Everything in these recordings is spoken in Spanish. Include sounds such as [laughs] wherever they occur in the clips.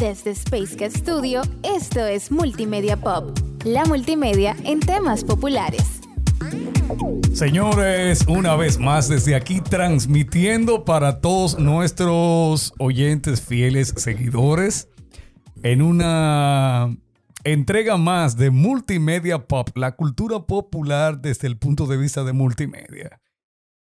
Desde Space Cat Studio, esto es Multimedia Pop, la multimedia en temas populares. Señores, una vez más desde aquí transmitiendo para todos nuestros oyentes fieles seguidores en una entrega más de Multimedia Pop, la cultura popular desde el punto de vista de multimedia.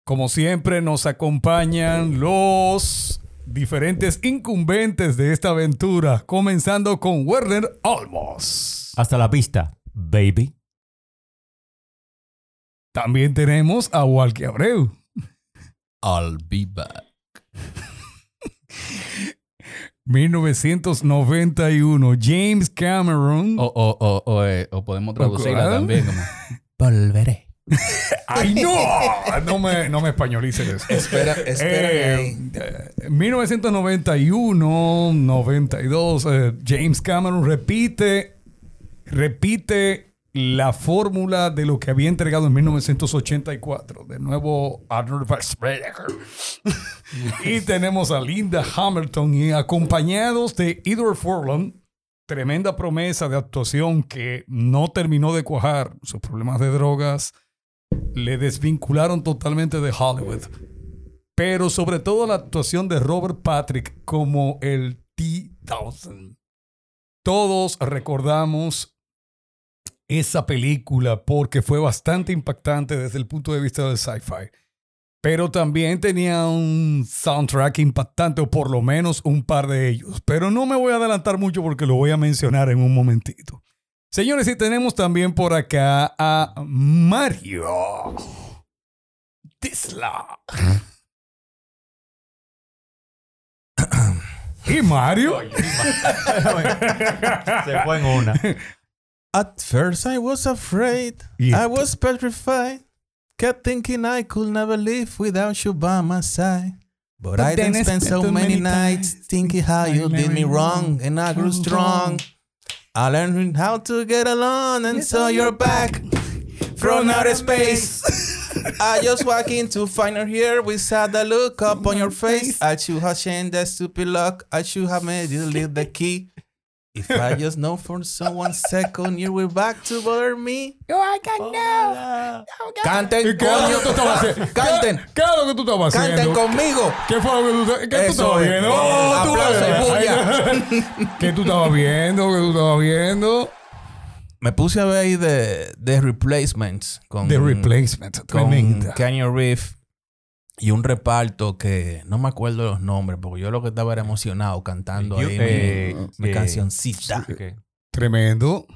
Como siempre nos acompañan los diferentes incumbentes de esta aventura, comenzando con Werner Olmos. Hasta la vista, baby. También tenemos a Walkie Abreu. I'll be back. [laughs] 1991, James Cameron. O, o, o, o, eh, o podemos traducirla también como [laughs] Volveré. [laughs] ¡Ay, no! No me, no me españolicen eso. Espera, espera. Eh, eh, 1991, 92, eh, James Cameron repite, repite la fórmula de lo que había entregado en 1984. De nuevo, Arnold Schwarzenegger. [laughs] y tenemos a Linda Hamilton y acompañados de Edward Furlong. Tremenda promesa de actuación que no terminó de cuajar. Sus problemas de drogas le desvincularon totalmente de Hollywood. Pero sobre todo la actuación de Robert Patrick como el T-1000. Todos recordamos esa película porque fue bastante impactante desde el punto de vista del sci-fi. Pero también tenía un soundtrack impactante, o por lo menos un par de ellos. Pero no me voy a adelantar mucho porque lo voy a mencionar en un momentito. Señores, y tenemos también por acá a Mario Tisla. ¿Y Mario? [laughs] Se fue en una. At first I was afraid. I was petrified. Kept thinking I could never live without you by my side. But, I then didn't I spend spent so many many nights thinking how you did me wrong, and I grew strong. I learned how to get along, and so you're back from outer space. [laughs] I just walk in to find her here without the look up on your face. I should have changed that stupid lock. I should have made you leave the key. If I just know for so one second you were back to bother me. Canten, ¿Y ¿Qué es lo que tú estabas coño. haciendo? Canten, ¿Qué, qué es lo que tú estabas canten haciendo? conmigo. ¿Qué fue lo que tú, qué tú estabas es. viendo? Eh, Oh, tú aplauso y ves. [laughs] ¿Qué tú estabas viendo? ¿Qué tú estabas viendo? Me puse a ver ahí de, de Replacements con, The Replacement. con Tremenda. Kanye Reeves y un reparto que no me acuerdo los nombres porque yo lo que estaba era emocionado cantando You- ahí eh, mi, mi eh, cancioncita. Tremendo.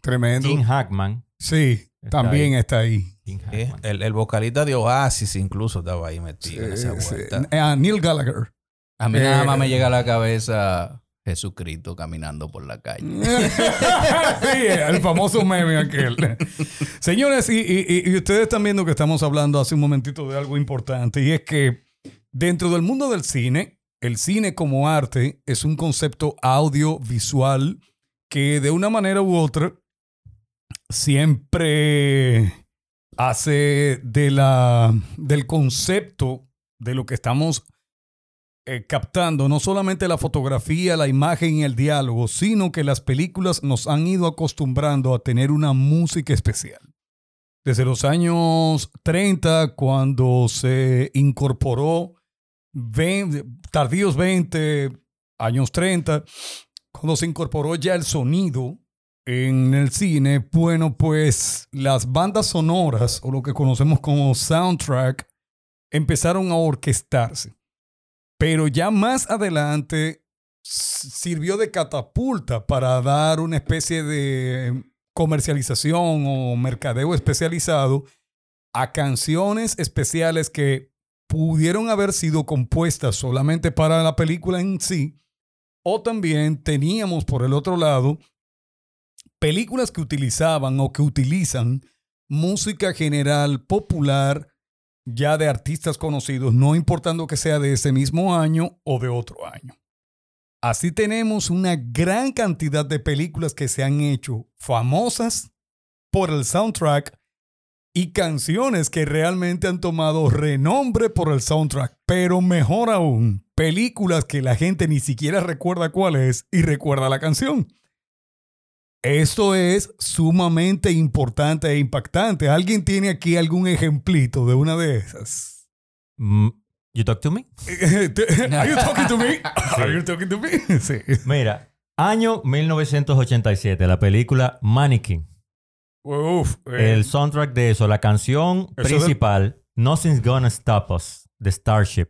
Tremendo. Jim Hackman. Sí, Está también ahí. está ahí. Eh, el, el vocalista de Oasis incluso estaba ahí metido en esa sí. vuelta. Eh, Neil Gallagher. A mí Eh, nada más me llega a la cabeza Jesucristo caminando por la calle. [laughs] sí, el famoso meme aquel. Señores, y, y- ustedes están viendo que estamos hablando hace un momentito de algo importante y es que dentro del mundo del cine, el cine como arte es un concepto audiovisual que de una manera u otra siempre hace de la, del concepto de lo que estamos eh, captando no solamente la fotografía, la imagen y el diálogo, sino que las películas nos han ido acostumbrando a tener una música especial. Desde los años 30, cuando se incorporó 20, tardíos 20, años 30, cuando se incorporó ya el sonido en el cine, bueno, pues las bandas sonoras, o lo que conocemos como soundtrack, empezaron a orquestarse. Pero ya más adelante sirvió de catapulta para dar una especie de comercialización o mercadeo especializado a canciones especiales que pudieron haber sido compuestas solamente para la película en sí, o también teníamos por el otro lado películas que utilizaban o que utilizan música general popular ya de artistas conocidos, no importando que sea de ese mismo año o de otro año. Así tenemos una gran cantidad de películas que se han hecho famosas por el soundtrack y canciones que realmente han tomado renombre por el soundtrack. Pero mejor aún, películas que la gente ni siquiera recuerda cuál es y recuerda la canción. Esto es sumamente importante e impactante. ¿Alguien tiene aquí algún ejemplito de una de esas? Mm, You talk to me? [laughs] [laughs] Are you talking to me? [laughs] Are you talking to me? Sí. Mira, año 1987, la película Mannequin. Uf, eh, El soundtrack de eso, la canción Eso de- principal, Nothing's Gonna Stop Us, de Starship.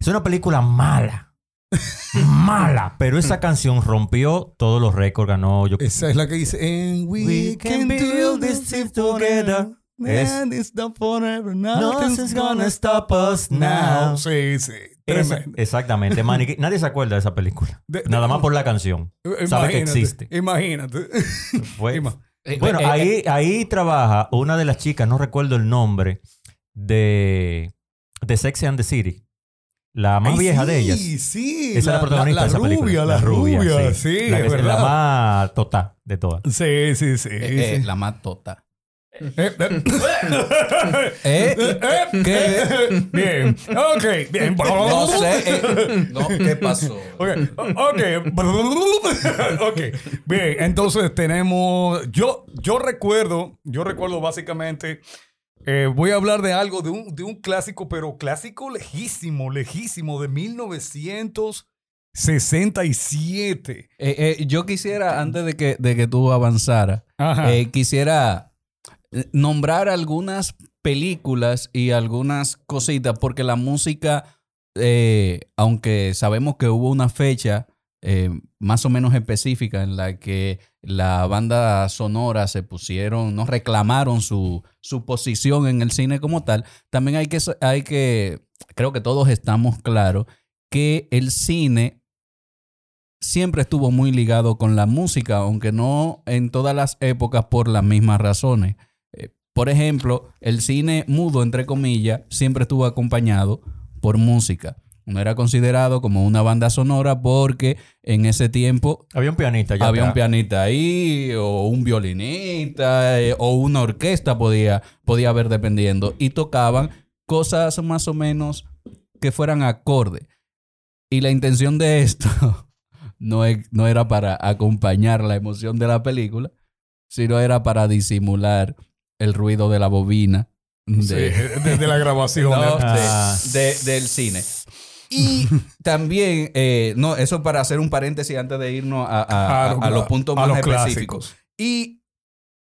Es una película mala. Mala. Pero esa canción rompió todos los récords, ganó. Yo, esa es la que dice And we, We can, can build this ship together. Es- And it's not forever. Nothing's gonna stop us now. Sí, sí. Tremendo. exactamente. Nadie se acuerda de esa película. De- de- Nada más por la canción. Sabe que existe. Imagínate. [laughs] Fue- Ima- Eh, Bueno, eh, eh, ahí, ahí trabaja una de las chicas, no recuerdo el nombre, de, de Sex and the City. La más Ay, vieja sí, de ellas. Sí, Esa es la protagonista la de esa película. Rubia, la, rubia, sí, la, es que- verdad. la más tota de todas. Sí, sí, sí. eh, eh, sí. la más tota. Eh, eh. [laughs] ¿Eh? Eh, ¿Qué? Bien, ok, bien. No sé. eh, no, ¿Qué pasó? Ok, ok. [laughs] ok. Bien, entonces tenemos. Yo, yo recuerdo, yo recuerdo básicamente. Eh, voy a hablar de algo, de un, de un clásico, pero clásico lejísimo, lejísimo, de 1967. Eh, eh, yo quisiera, antes de que, de que tú avanzaras, eh, quisiera nombrar algunas películas y algunas cositas, porque la música, aunque sabemos que hubo una fecha más o menos específica en la que la banda sonora se pusieron, no reclamaron su, su posición en el cine como tal, también hay que, hay que, creo que todos estamos claros, que el cine siempre estuvo muy ligado con la música, aunque no en todas las épocas por las mismas razones. Eh, Por ejemplo, el cine mudo, entre comillas, siempre estuvo acompañado por música. No era considerado como una banda sonora porque en ese tiempo Había un pianista ya había un pianista ahí, o un violinista, eh, o una orquesta podía, podía haber dependiendo. Y tocaban cosas más o menos que fueran acorde. Y la intención de esto [laughs] no, es- no era para acompañar la emoción de la película, sino era para disimular el ruido de la bobina de, [laughs] Sí, desde la grabación. [laughs] no. Ah. de- de- del cine. Y [laughs] también, eh, no, eso para hacer un paréntesis antes de irnos a, a- A lo- a los puntos más los específicos. clásicos. Y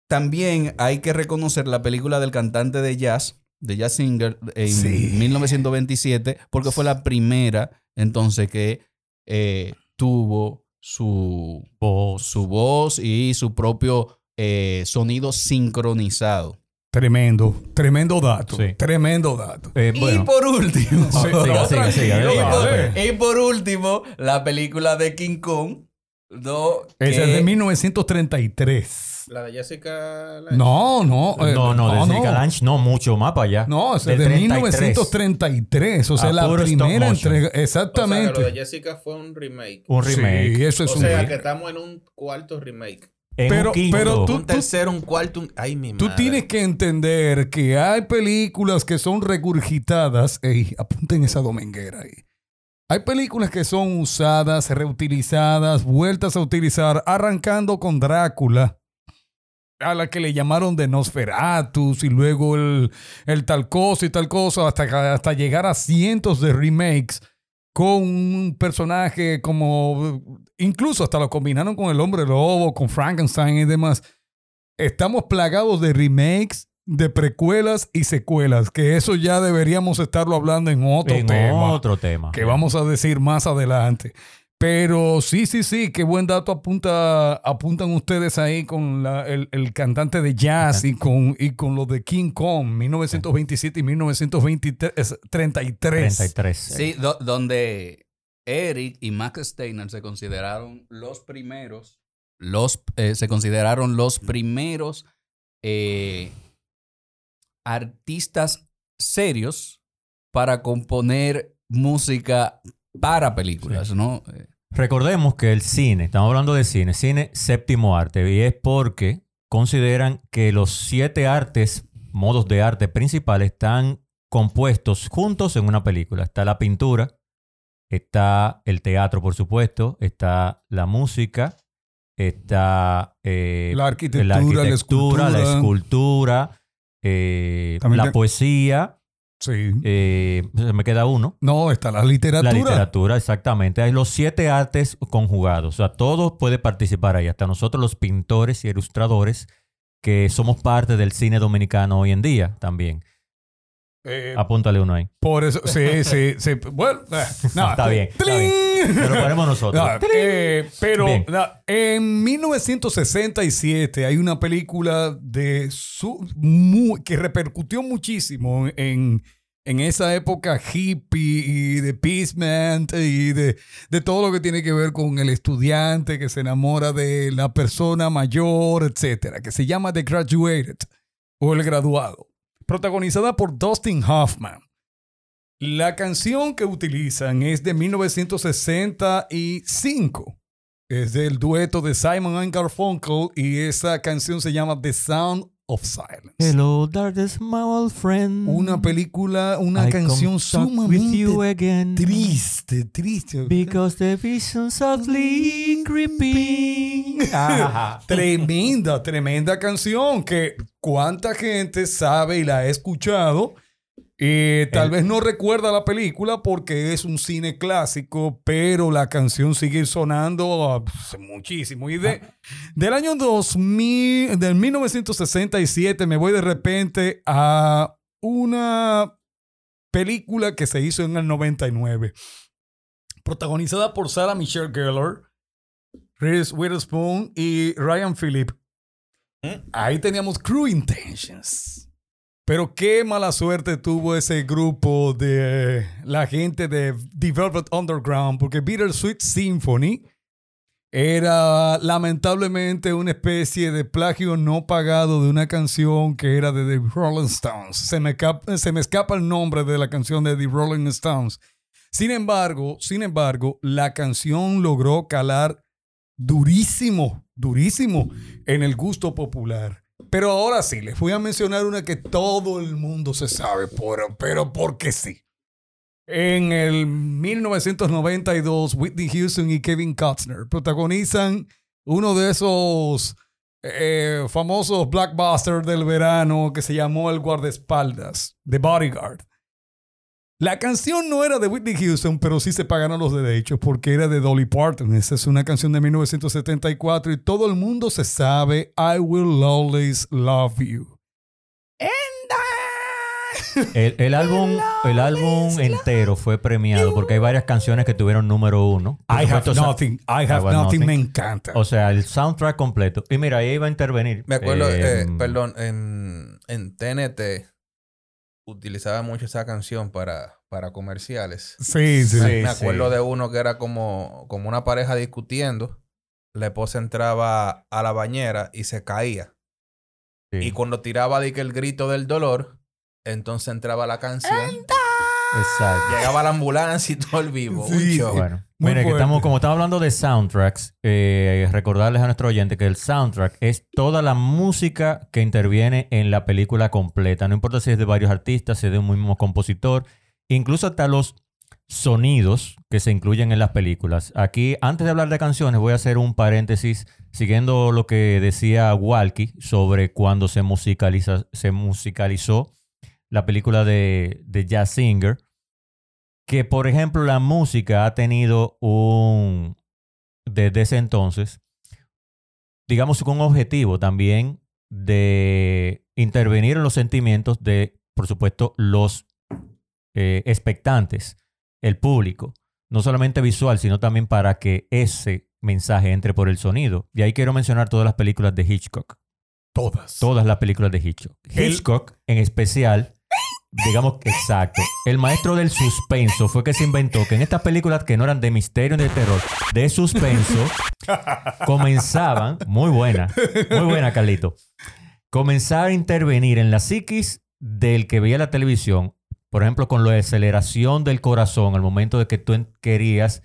también hay que reconocer la película del cantante de jazz, de jazz singer, en Sí. 1927, porque fue la primera entonces que eh, tuvo su Voz. su voz y su propio eh, sonido sincronizado. Tremendo, tremendo dato. Sí. Tremendo dato. Eh, Y bueno, por último, Sí, siga, [laughs] siga, siga, tranquilo, dale, y, por, dale. y por último, la película de King Kong, ¿no? Esa es de 1933. La de Jessica Lange. No, no. eh, no, no, de Jessica no. Lange no, mucho más para allá. No, es de 33. 1933. O sea, A la primera entrega. O sea, que Exactamente. lo de Jessica fue un remake. Un remake. Sí, eso es o un sea, remake. que estamos en un cuarto remake. En Pero- un quinto. pero tú- Un tercero, un cuarto, un... Ay, mi Tú madre. tienes que entender que hay películas que son regurgitadas. Ey, apunten esa dominguera ahí. Hay películas que son usadas, reutilizadas, vueltas a utilizar, arrancando con Drácula, a la que le llamaron de Nosferatus y luego el, el tal cosa y tal cosa, hasta, hasta llegar a cientos de remakes con un personaje como, incluso hasta lo combinaron con el hombre lobo, con Frankenstein y demás. Estamos plagados de remakes, de precuelas y secuelas, que eso ya deberíamos estarlo hablando en otro en tema otro tema. que vamos a decir más adelante. Pero sí, sí, sí, qué buen dato apunta, apuntan ustedes ahí con la- el, el cantante de jazz y con, y con lo de King Kong, 1927 y 1933. 33. Sí, do- donde Eric y Max Steiner se consideraron los primeros, los, eh, se consideraron los primeros eh, artistas serios para componer música para películas, ¿no? Eh, Recordemos que el cine, estamos hablando de cine, cine séptimo arte, y es porque consideran que los siete artes modos de arte principales están compuestos juntos en una película. Está la pintura, está el teatro, por supuesto, está la música, está eh, La arquitectura, la, arquitectura, la escultura. escultura, eh, la poesía. Sí. eh, me queda uno. No, está la literatura. La literatura, exactamente. Hay los siete artes conjugados. O sea, todo puede participar ahí. Hasta nosotros los pintores y ilustradores que somos parte del cine dominicano hoy en día también. Eh, Apúntale uno ahí. por eso, sí, [laughs] sí, sí. Bueno, eh, no, Está bien, está bien. ¡Tling! Pero lo ponemos nosotros. No, eh, pero no, en 1967 hay una película de su- que repercutió muchísimo en, en esa época hippie y de peacement y de, de todo lo que tiene que ver con el estudiante que se enamora de la persona mayor, etcétera, que se llama The Graduated o El Graduado, protagonizada por Dustin Hoffman. La canción que utilizan es de 1965. Es del dueto de Simon and Garfunkel y esa canción se llama The Sound of Silence. Hello, darkness, my old friend. Una película, una I canción with you sumamente again. triste, triste. Because the vision softly creeping. [laughs] Ajá. Tremenda, tremenda canción que cuánta gente sabe y la ha escuchado. Eh, tal El- vez no recuerda la película porque es un cine clásico, pero la canción sigue sonando ah, pues, muchísimo. Y de, del año 2000, del 1967 me voy de repente a una película que se hizo en el 99, protagonizada por Sarah Michelle Gellar, Reese Witherspoon y Ryan Phillip. Ahí teníamos Crew Intentions. Pero qué mala suerte tuvo ese grupo de la gente de The Underground, porque Bittersweet Symphony era lamentablemente una especie de plagio no pagado de una canción que era de The Rolling Stones. Se me, se me escapa el nombre de la canción de The Rolling Stones. Sin embargo, sin embargo, la canción logró calar durísimo, durísimo en el gusto popular. Pero ahora sí, les voy a mencionar una que todo el mundo se sabe, por, pero porque sí. En el 1992, Whitney Houston y Kevin Costner protagonizan uno de esos eh, famosos blockbusters del verano que se llamó El guardaespaldas, The Bodyguard. La canción no era de Whitney Houston, pero sí se pagaron los derechos porque era de Dolly Parton. Esa es una canción de 1974 y todo el mundo se sabe I Will Always Love You. El, el álbum, el álbum entero fue premiado porque hay varias canciones que tuvieron número uno. I have nothing. I have Have nothing. Nothing. Me encanta. O sea, el soundtrack completo. Y mira, ahí iba a intervenir. Me acuerdo, eh, eh, perdón, en, en TNT utilizaba mucho esa canción para, para comerciales. sí, sí. Sí. me acuerdo de uno que era como, como una pareja discutiendo. La esposa entraba a la bañera y se caía. sí. Y cuando tiraba de que el grito del dolor, entonces entraba la canción. Exacto. Llegaba la ambulancia y todo el vivo. Sí, sí. show. Bueno, Muy mire, que estamos, como estamos hablando de soundtracks, eh, recordarles a nuestro oyente que el soundtrack es toda la música que interviene en la película completa. No importa si es de varios artistas, si es de un mismo compositor, incluso hasta los sonidos que se incluyen en las películas. Aquí, antes de hablar de canciones, voy a hacer un paréntesis siguiendo lo que decía Walkie sobre cuando se, musicaliza, se musicalizó la película de, de Jazz Singer que por ejemplo la música ha tenido un, desde ese entonces, digamos con un objetivo también de intervenir en los sentimientos de, por supuesto, los eh, expectantes, el público, no solamente visual, sino también para que ese mensaje entre por el sonido. Y ahí quiero mencionar todas las películas de Hitchcock, Todas. todas las películas de Hitchcock. El- Hitchcock en especial, digamos que exacto, el maestro del suspenso fue que se inventó que en estas películas que no eran de misterio ni de terror, de suspenso, comenzaban, muy buena, muy buena Carlito, comenzaba a intervenir en la psiquis del que veía la televisión, por ejemplo, con la aceleración del corazón al momento de que tú querías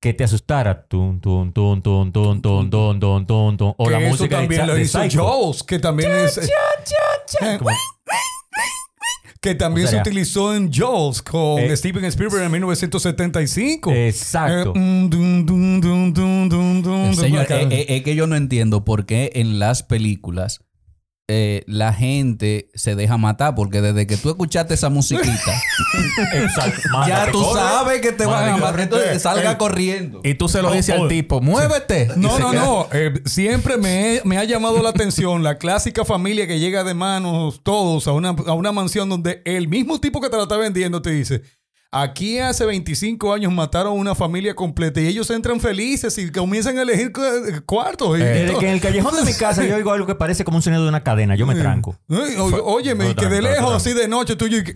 que te asustara. Tun, tun, tun, tun, tun, tun, tun, tun, tun. O la música de también Cha- lo de hizo que también es... Que también O sea, se utilizó en Jaws con Eh, Steven Spielberg en 1975. Exacto. Eh, mm, Señor, eh, eh, es que yo no entiendo por qué en las películas eh, la gente se deja matar, porque desde que tú escuchaste esa musiquita, [laughs] Exacto. ya tú corre. sabes que te van a matar, entonces salga eh, corriendo. Y tú se lo dices Oh, al tipo, muévete. [laughs] No, no, queda- no. Eh, siempre me, he- me ha llamado la atención la clásica familia que llega de manos todos a una, a una mansión donde el mismo tipo que te la está vendiendo te dice. Aquí hace 25 años mataron a una familia completa y ellos entran felices y comienzan a elegir cu- cuartos. que en el callejón de mi casa yo oigo algo que parece como un sonido de una cadena. Yo me tranco. Óyeme, No, y que de lejos, así de noche, tú y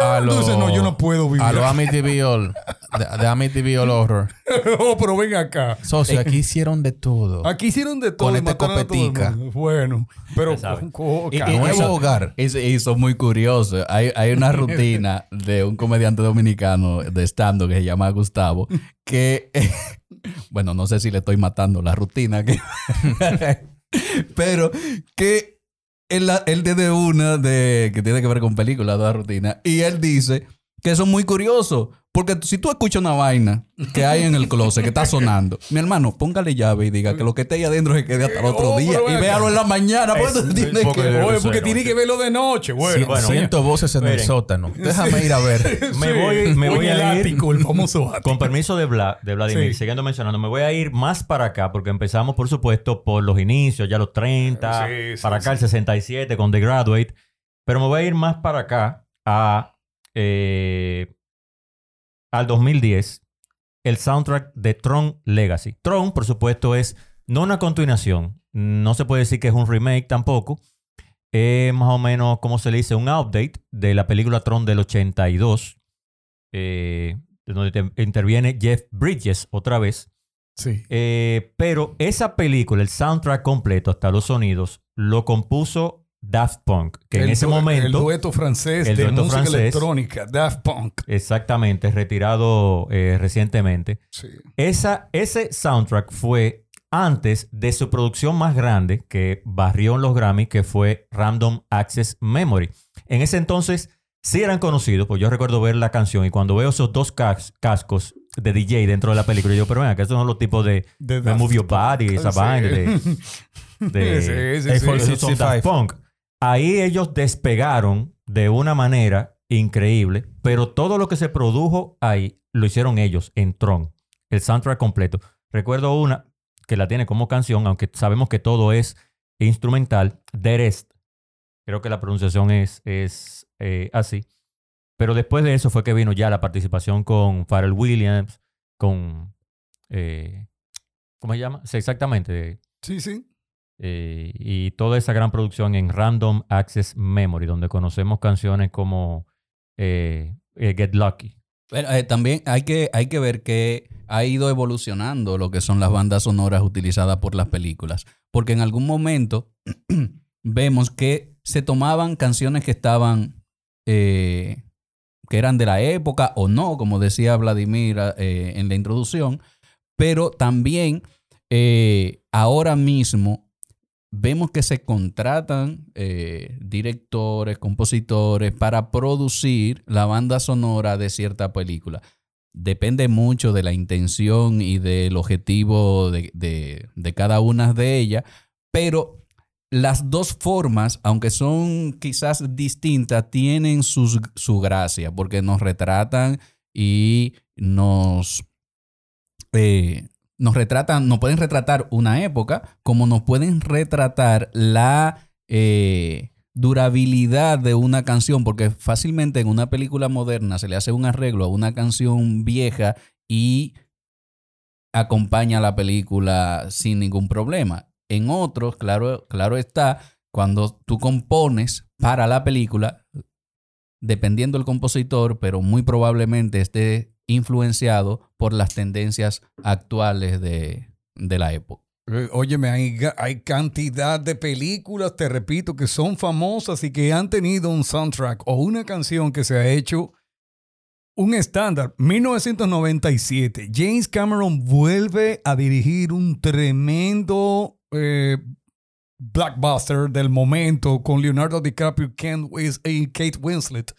A lo, dices, no, yo no puedo vivir. A lo Amityville. De, de Amityville Horror. [laughs] oh, pero ven acá. Socio, aquí hicieron de todo. Aquí hicieron de todo. Con esta copetica. Bueno, pero. Nuevo hogar. Es- Eso es muy curioso. Hay, hay una rutina de un comediante dominicano de stand que se llama Gustavo, que, [laughs] bueno, no sé si le estoy matando la rutina, [laughs] pero que él, él tiene una de, que tiene que ver con películas, la rutina, y él dice que es muy curioso, porque si tú escuchas una vaina que hay en el closet que está sonando, mi hermano, póngale llave y diga que lo que esté ahí adentro se quede hasta el otro Oh, día y véalo en la mañana. porque tú Es- tienes porque que- de- Oye, porque tiene que verlo de noche. Bueno, Sí, bueno, siento voces en el sótano. Déjame ir a ver. Me Sí. voy, me voy a ir. ático, el famoso ático. Con permiso de, Vla- de Vladimir, Sí. siguiendo mencionando, me voy a ir más para acá porque empezamos, por supuesto, por los inicios, ya los 30, Sí, sí, para acá sí. el 67 con The Graduate, pero me voy a ir más para acá a, eh, al 2010, el soundtrack de Tron Legacy. Tron, por supuesto, es no una continuación, no se puede decir que es un remake tampoco, es más o menos, como se le dice, un update de la película Tron del 82 eh, donde te- interviene Jeff Bridges otra vez. Sí. Eh, pero esa película, el soundtrack completo, hasta los sonidos, lo compuso Daft Punk, que en ese du- El momento, dueto francés el de dueto música francés. electrónica, Daft Punk. exactamente, retirado eh, recientemente, Sí. esa, ese soundtrack fue antes de su producción más grande que barrió en los Grammy, que fue Random Access Memory. En ese entonces sí eran conocidos, pues yo recuerdo ver la canción y cuando veo esos dos cas- cascos de DJ dentro de la película, yo, pero venga, que esos son los tipos de, De Move Your Body, esa [laughs] vaina de, [laughs] de de- Ahí ellos despegaron de una manera increíble, pero todo lo que se produjo ahí lo hicieron ellos en Tron, el soundtrack completo. Recuerdo una que la tiene como canción, aunque sabemos que todo es instrumental, The Rest. Creo que la pronunciación es, es eh, así. Pero después de eso fue que vino ya la participación con Pharrell Williams, con... eh, ¿Cómo se llama? Sí, exactamente. Sí, sí. Eh, y toda esa gran producción en Random Access Memory, donde conocemos canciones como eh, eh, Get Lucky. También hay que, hay que ver que ha ido evolucionando lo que son las bandas sonoras utilizadas por las películas. Porque en algún momento [clears throat] vemos que se tomaban canciones que estaban, que eran de la época o no, como decía Vladimir en la introducción, pero también ahora mismo vemos que se contratan eh, directores, compositores para producir la banda sonora de cierta película. Depende mucho de la intención y del objetivo de, de- cada una de ellas, pero las dos formas, aunque son quizás distintas, tienen sus- su gracia, porque nos retratan y nos eh, nos retratan, nos pueden retratar una época, como nos pueden retratar la eh, durabilidad de una canción, porque fácilmente en una película moderna se le hace un arreglo a una canción vieja y acompaña la película sin ningún problema. En otros, claro, claro está, cuando tú compones para la película, dependiendo del compositor, pero muy probablemente esté influenciado por las tendencias actuales de, de la época. Eh, Óyeme, hay, hay cantidad de películas, te repito, que son famosas y que han tenido un soundtrack o una canción que se ha hecho un estándar. 1997, James Cameron vuelve a dirigir un tremendo eh, blockbuster del momento con Leonardo DiCaprio Ken y Kate Winslet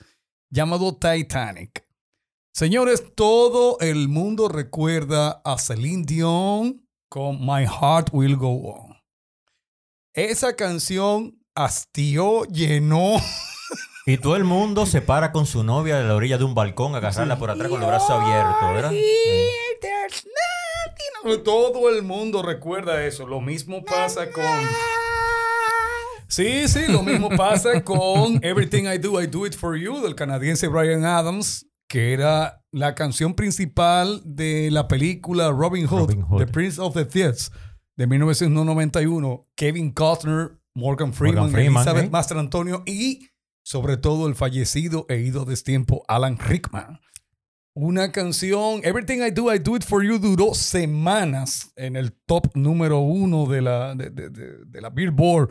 llamado Titanic. Señores, todo el mundo recuerda a Celine Dion con My Heart Will Go On. Esa canción hastió, llenó. Y todo el mundo se para con su novia de la orilla de un balcón, a agarrarla por atrás con los brazos abiertos, ¿verdad? Sí. Todo el mundo recuerda eso. Lo mismo pasa con. Sí, sí, lo mismo pasa con [laughs] Everything I Do, I Do It For You del canadiense Brian Adams, que era la canción principal de la película Robin Hood, Robin Hood. The Prince of the Thieves de 1991. Kevin Costner, Morgan Freeman, Morgan Freeman, Elizabeth ¿eh? Master Antonio y sobre todo el fallecido e ido destiempo Alan Rickman. Una canción, Everything I Do, I Do It For You, duró semanas en el top número uno de la, de, de- de- de la Billboard.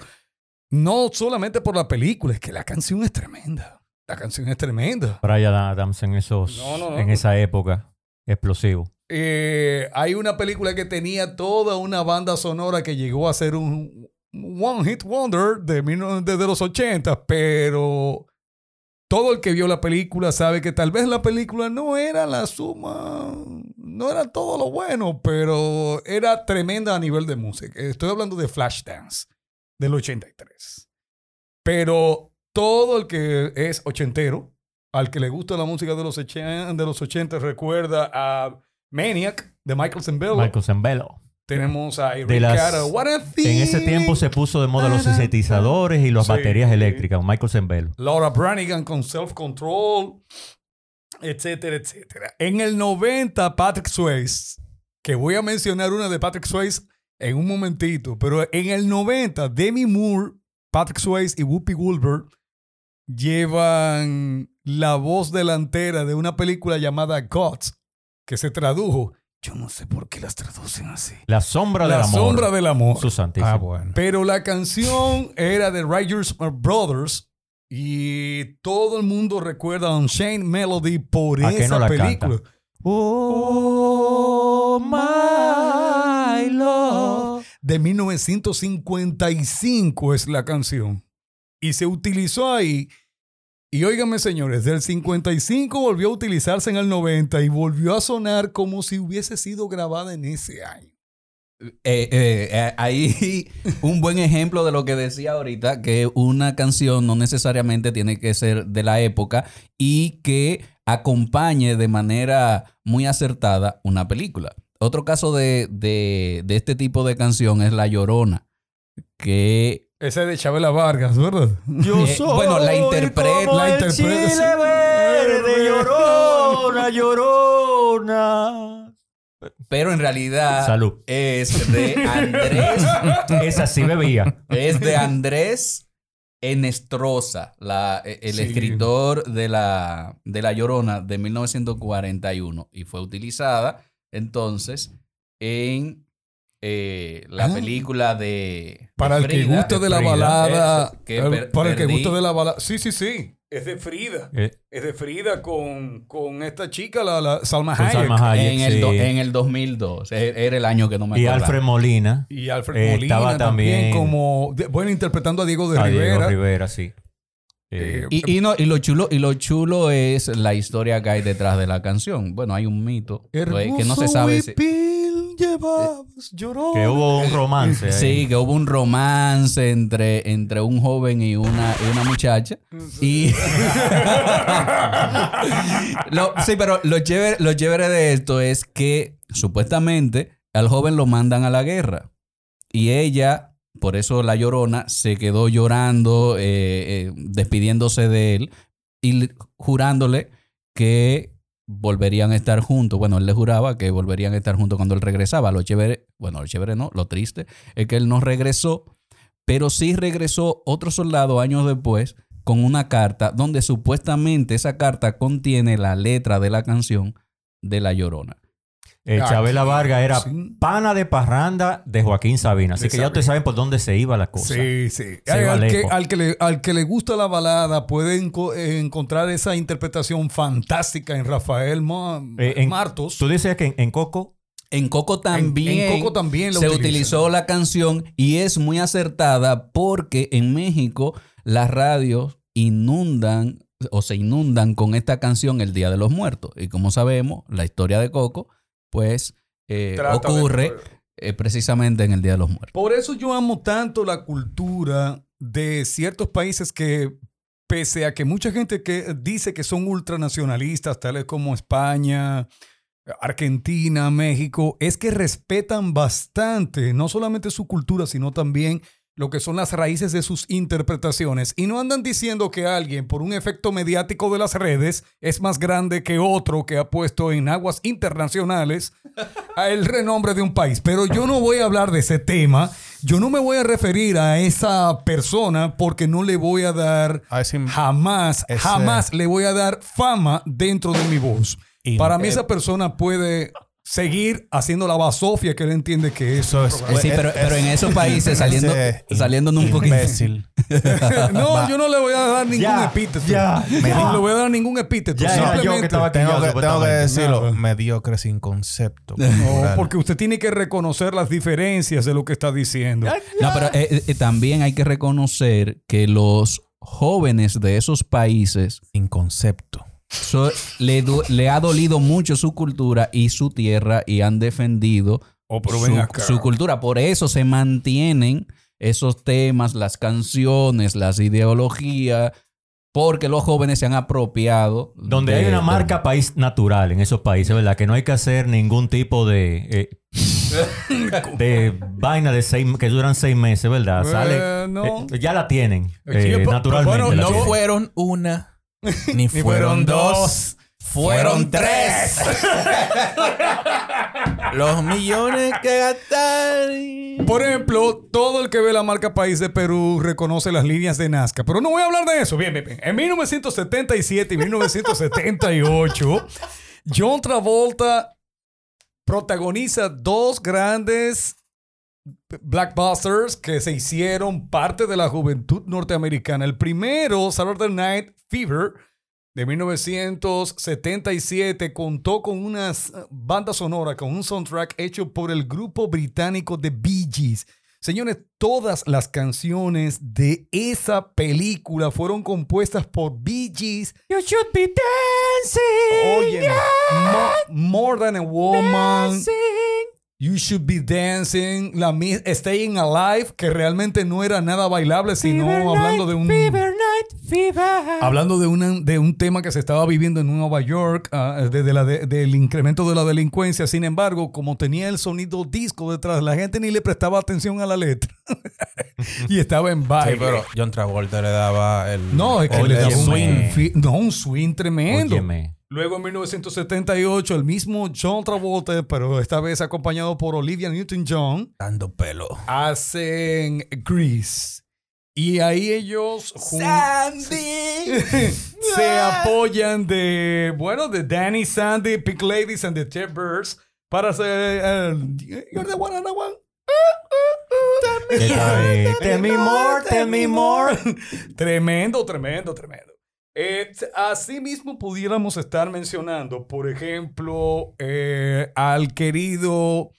No solamente por la película, es que la canción es tremenda. La canción es tremenda. Brian Adams en, esos, No, no, no. en esa época, explosivo. Eh, hay una película que tenía toda una banda sonora que llegó a ser un One Hit Wonder de, desde los 80, pero todo el que vio la película sabe que tal vez la película no era la suma, no era todo lo bueno, pero era tremenda a nivel de música. Estoy hablando de Flashdance del 83. Pero todo el que es ochentero, al que le gusta la música de los 80, de los 80 recuerda a Maniac de Michael Zembello. Michael Zembello. Tenemos a a En ese tiempo se puso de moda los sintetizadores y las Sí. baterías eléctricas. Michael Zembello. Laura Branigan con Self Control, etcétera, etcétera. En el 90, Patrick Swayze, que voy a mencionar una de Patrick Swayze en un momentito, pero en el 90, Demi Moore, Patrick Swayze y Whoopi Goldberg llevan la voz delantera de una película llamada Gods, que se tradujo. Yo no sé por qué las traducen así. La sombra del La amor. sombra del amor. Su santísimo. Ah, bueno. Pero la canción era de Rogers Brothers y todo el mundo recuerda a Unchained Melody por ¿A esa no la película. canta? Oh, my love. De 1955 es la canción. Y se utilizó ahí. Y óigame, señores, del 55 volvió a utilizarse en el 90 y volvió a sonar como si hubiese sido grabada en ese año. Eh, eh, eh, ahí [laughs] un buen ejemplo de lo que decía ahorita, que una canción no necesariamente tiene que ser de la época y que acompañe de manera muy acertada una película. Otro caso de, de- de este tipo de canción es La Llorona, que Esa es de Chabela Vargas, ¿verdad? Yo Eh, bueno, la interpreta- la interpreta- chile verde, llorona, llorona. pero en realidad Salud. es de Andrés [laughs] Esa sí bebía. Es de Andrés Enestrosa, la, e- el Sí. escritor de la, de la Llorona de 1941. Y fue utilizada entonces en eh, la Ah. película de. Para de el que Frida. guste de la Frida. balada. Eso, que el- per- para el que perdí. guste de la balada. Sí, sí, sí. Es de Frida. Eh, Es de Frida con, con esta chica, la, la Salma con Hayek. Salma Hayek, En el, do- sí. en el 2002. E- Era el año que no me Y acordaba. Alfred Molina. Y Alfred Eh, Molina estaba también, también- como, de- bueno, interpretando a Diego de a Rivera. Diego Rivera, sí. Eh, Eh, Y, y no, y, lo chulo, y lo chulo es la historia que hay detrás de la canción. Bueno, hay un mito que no se sabe si, llevabas, lloró. que hubo un romance. ahí. Sí, que hubo un romance entre, entre un joven y una, y una muchacha. Y. [laughs] Lo- sí, pero lo chévere, lo chévere de esto es que supuestamente al joven lo mandan a la guerra. Y ella, por eso la llorona, se quedó llorando, eh, eh, despidiéndose de él y le- jurándole que volverían a estar juntos. Bueno, él le juraba que volverían a estar juntos cuando él regresaba. Lo chévere, bueno, lo chévere no, lo triste es que él no regresó, pero sí regresó otro soldado años después con una carta donde supuestamente esa carta contiene la letra de la canción de La Llorona. Eh, Chabela Vargas era sí. pana de parranda de Joaquín Sabina. Así De que ya ustedes saben por dónde se iba la cosa. Sí, sí. Se Ay, iba al, que, lejos. al, que le, al que le gusta la balada puede enco- eh, encontrar esa interpretación fantástica en Rafael Ma- Eh, en- Martos. Tú dices que en, en Coco En Coco también, en Coco también se utilizan. utilizó la canción y es muy acertada porque en México las radios inundan o se inundan con esta canción el Día de los Muertos. Y como sabemos, la historia de Coco, pues eh, ocurre eh, precisamente en el Día de los Muertos. Por eso yo amo tanto la cultura de ciertos países que, pese a que mucha gente que dice que son ultranacionalistas, tales como España, Argentina, México, es que respetan bastante no solamente su cultura, sino también lo que son las raíces de sus interpretaciones. Y no andan diciendo que alguien, por un efecto mediático de las redes, es más grande que otro que ha puesto en aguas internacionales a el renombre de un país. Pero yo no voy a hablar de ese tema. Yo no me voy a referir a esa persona porque no le voy a dar jamás, jamás le voy a dar fama dentro de mi voz. Para mí eh, esa persona puede seguir haciendo la basofia que él entiende que es. Eso es. Eh, sí, pero, pero en esos países, saliendo, ese saliéndome un poquito. Imbécil. [laughs] no, yo no le voy a dar ningún Ya, epíteto. ya, No le voy a dar ningún epíteto. Ya era yo que Simplemente- estaba Tengo que, tengo que supuestamente. decirlo. Nada. Mediocre sin concepto. No, porque usted tiene que reconocer las diferencias de lo que está diciendo. No, pero eh, eh, también hay que reconocer que los jóvenes de esos países Sin concepto. So- le, ha dolido mucho su cultura y su tierra y han defendido Oh, su, cultura. Por eso se mantienen esos temas, las canciones, las ideologías, porque los jóvenes se han apropiado. Donde de- hay una de- marca país natural en esos países, ¿verdad? Que no hay que hacer ningún tipo de... eh, [laughs] de vaina de seis, que duran seis meses, ¿verdad? Sale, Eh, no. eh, ya la tienen, Sí, eh, naturalmente. bueno, la No tienen. fueron una, [laughs] ni fueron dos, fueron tres. [laughs] Los millones que gastaron. Por ejemplo, todo el que ve la marca País de Perú reconoce las líneas de Nazca. Pero no voy a hablar de eso. Bien, bien, bien. En 1977 y 1978, John Travolta protagoniza dos grandes blackbusters que se hicieron parte de la juventud norteamericana. El primero, Saturday Night Fever, de 1977, contó con una banda sonora, con un soundtrack hecho por el grupo británico The Bee Gees. Señores, todas las canciones de esa película fueron compuestas por Bee Gees. You should be dancing. Oye, more, Than a Woman. You Should Be Dancing, la Staying Alive, que realmente no era nada bailable, sino hablando de un hablando de, una- de un tema que se estaba viviendo en Nueva York, ah, desde la de- del incremento de la delincuencia. Sin embargo, como tenía el sonido disco detrás, la gente ni le prestaba atención a la letra [laughs] y estaba en baile. Sí, pero John Travolta le daba el. no, es que le daba un swing. no, un swing tremendo. Óyeme. Luego en 1978, el mismo John Travolta, pero esta vez acompañado por Olivia Newton-John, Dando pelo. hacen Grease. Y ahí ellos jun- [laughs] se apoyan de, bueno, de Danny Sandy, Pink Ladies and the Ted Birds para hacer el You're the one and the one. Tell me more, tell me more. Tremendo, tremendo, tremendo. Eh, así mismo pudiéramos estar mencionando, por ejemplo, eh, al querido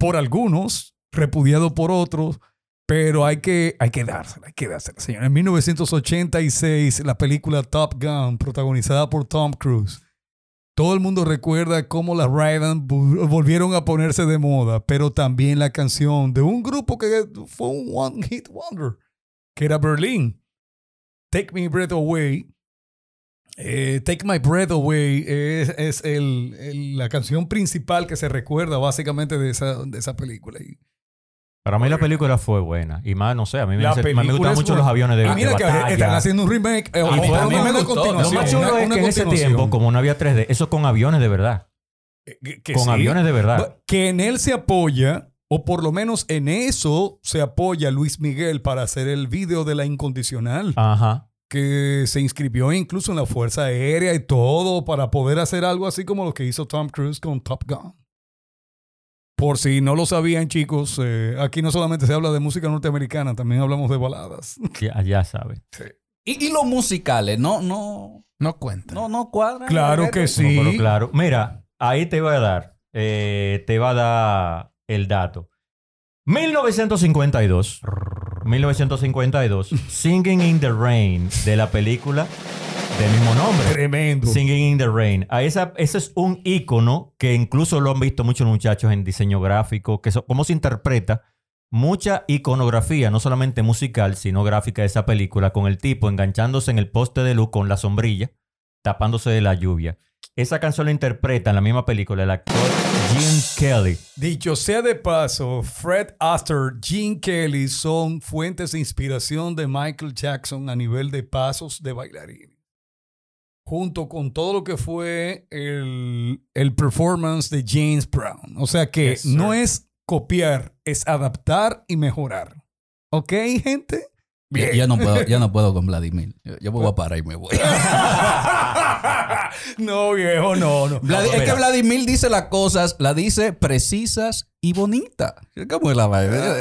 por algunos, repudiado por otros, pero hay que, hay que dársela, hay que dársela, señor. En 1986, la película Top Gun, protagonizada por Tom Cruise. Todo el mundo recuerda cómo las bu- volvieron a ponerse de moda, pero también la canción de un grupo que fue un One Hit Wonder, que era Berlín. Take Me Breath Away. Eh, Take My Breath Away es, es el- el- la canción principal que se recuerda básicamente de esa, de esa película. Y Para mí la película fue buena. Y más, no sé, a mí me, la hace- me gustan mucho buena. los aviones de, Y de mira que batalla. están haciendo un remake. eh, Y a mí me gustó. Lo más chulo es que en ese tiempo, como no había 3D, eso con aviones de verdad. Que- que con sí. aviones de verdad. Que en él se apoya, o por lo menos en eso se apoya Luis Miguel para hacer el video de la incondicional. Ajá. Que se inscribió incluso en la Fuerza Aérea y todo para poder hacer algo así como lo que hizo Tom Cruise con Top Gun. Por si no lo sabían, chicos, eh, aquí no solamente se habla de música norteamericana, también hablamos de baladas. [laughs] Ya, ya sabes. Y, y los musicales, no, no, No cuenta. no, no cuadran. Claro que No, sí. pero claro. Mira, ahí te voy a dar. eh, te va a dar el dato. 1952. 1952. Singing in the Rain de la película del mismo nombre. Tremendo. Singing in the Rain. A esa, ese es un icono que incluso lo han visto muchos muchachos en diseño gráfico, que so- cómo se interpreta mucha iconografía, no solamente musical, sino gráfica de esa película, con el tipo enganchándose en el poste de luz con la sombrilla, tapándose de la lluvia. Esa canción la interpreta en la misma película el actor Gene Kelly. Dicho sea de paso, Fred Astaire, Gene Kelly son fuentes de inspiración de Michael Jackson a nivel de pasos de bailarín. Junto con todo lo que fue el, el performance de James Brown. O sea que Yes, no es copiar, es adaptar y mejorar. ¿Ok, gente? Ya, ya no puedo, ya no puedo con [laughs] Vladimir. Yo, yo me voy a parar y me voy. [laughs] [laughs] no, viejo, no, no. Vlad- es mira. que Vladimir dice las cosas, la dice precisas y bonitas. ¿Cómo es la vaina?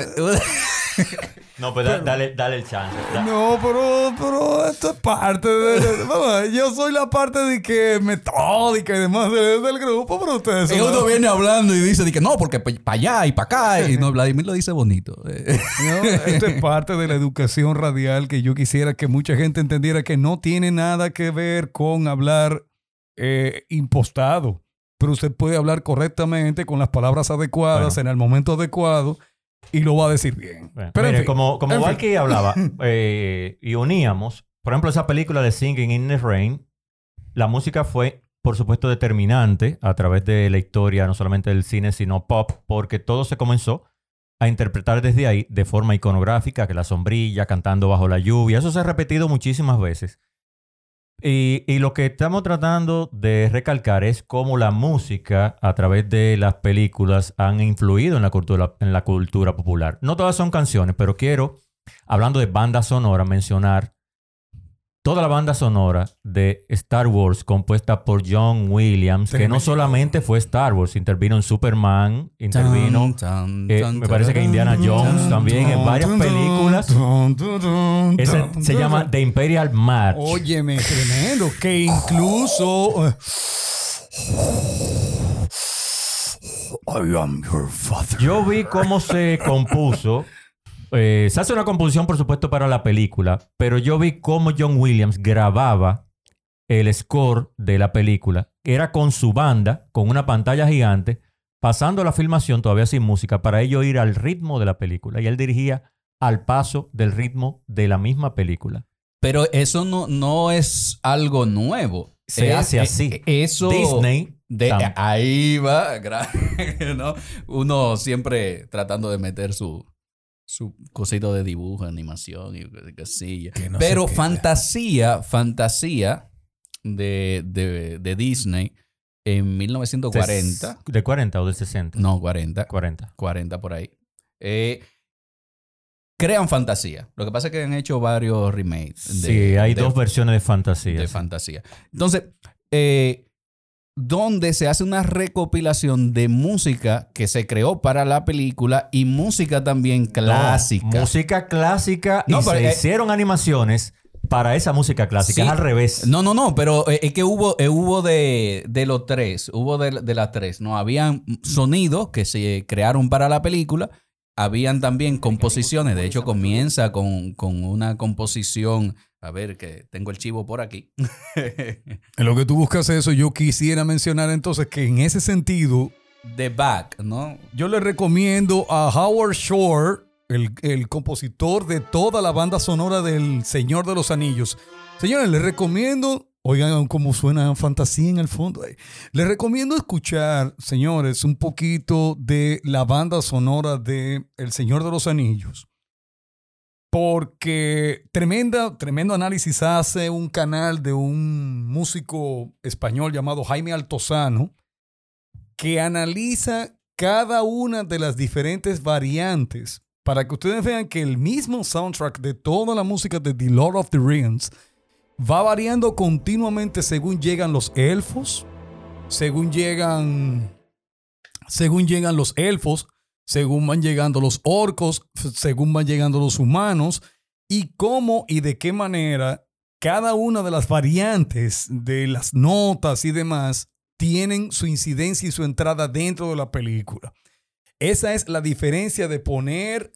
No, pues da- dale, dale el chance. Da- No, pero, pero esto es parte de, Yo soy la parte de que metódica y demás de- del grupo, pero ustedes Y uno viene hablando y dice de que no, porque para allá y para acá. Y no, Vladimir lo dice bonito. [laughs] ¿no? Esto es parte de la educación radial que yo quisiera que mucha gente entendiera que no tiene nada que ver con hablar eh, impostado. Pero usted puede hablar correctamente con las palabras adecuadas en el momento adecuado y lo va a decir bien. Bueno, Pero en mire, fin, como, como en fin. Valky hablaba [laughs] eh, y uníamos, por ejemplo, esa película de Singing in the Rain, la música fue, por supuesto, determinante a través de la historia, no solamente del cine, sino pop, porque todo se comenzó a interpretar desde ahí de forma iconográfica, que la sombrilla, cantando bajo la lluvia, eso se ha repetido muchísimas veces. Y, lo que estamos tratando de recalcar es cómo la música a través de las películas han influido en la cultura, en la cultura popular. No todas son canciones, pero quiero, hablando de banda sonora, mencionar toda la banda sonora de Star Wars compuesta por John Williams, que no solamente fue Star Wars, intervino en Superman, intervino... Eh, me parece que Indiana Jones también en varias películas. Ese se llama The Imperial March. Óyeme, tremendo. Que incluso. eh, I am your father. Yo vi cómo se compuso. Eh, se hace una composición, por supuesto, para la película, pero yo vi cómo John Williams grababa el score de la película. Era con su banda, con una pantalla gigante, pasando la filmación todavía sin música, para ello ir al ritmo de la película. Y él dirigía al paso del ritmo de la misma película. Pero eso no, no es algo nuevo. Se Es- hace eh, así. eh, Eso. Disney. de- ahí va. [laughs] ¿no? Uno siempre tratando de meter su, su cosito de dibujo, animación y cosillas. No Pero fantasía, fantasía de, de, de Disney en 1940. ¿De 40 o del 60? No, 40. 40. 40 por ahí. Eh, crean fantasía. Lo que pasa es que han hecho varios remakes. de- sí, hay de- dos versiones de fantasía. de sí. fantasía. Entonces, eh, donde se hace una recopilación de música que se creó para la película y música también clásica. No, música clásica No, y se eh, hicieron animaciones para esa música clásica. Sí. Es al revés. No, no, no, pero eh, es que hubo, eh, hubo de, de los tres, hubo de, de las tres, ¿no? Habían sonidos que se crearon para la película, habían también composiciones, de hecho comienza con, con una composición, a ver, que tengo el chivo por aquí. [laughs] En lo que tú buscas eso, yo quisiera mencionar entonces que en ese sentido, The Back, ¿no? yo le recomiendo a Howard Shore, el, el compositor de toda la banda sonora del Señor de los Anillos. Señores, les recomiendo, oigan cómo suena fantasía en el fondo. Les recomiendo escuchar, señores, un poquito de la banda sonora de El Señor de los Anillos. Porque tremenda, tremendo análisis hace un canal de un músico español llamado Jaime Altozano, que analiza cada una de las diferentes variantes para que ustedes vean que el mismo soundtrack de toda la música de The Lord of the Rings va variando continuamente según llegan los elfos, según llegan según llegan los elfos, según van llegando los orcos, según van llegando los humanos y cómo y de qué manera cada una de las variantes de las notas y demás tienen su incidencia y su entrada dentro de la película. Esa es la diferencia de poner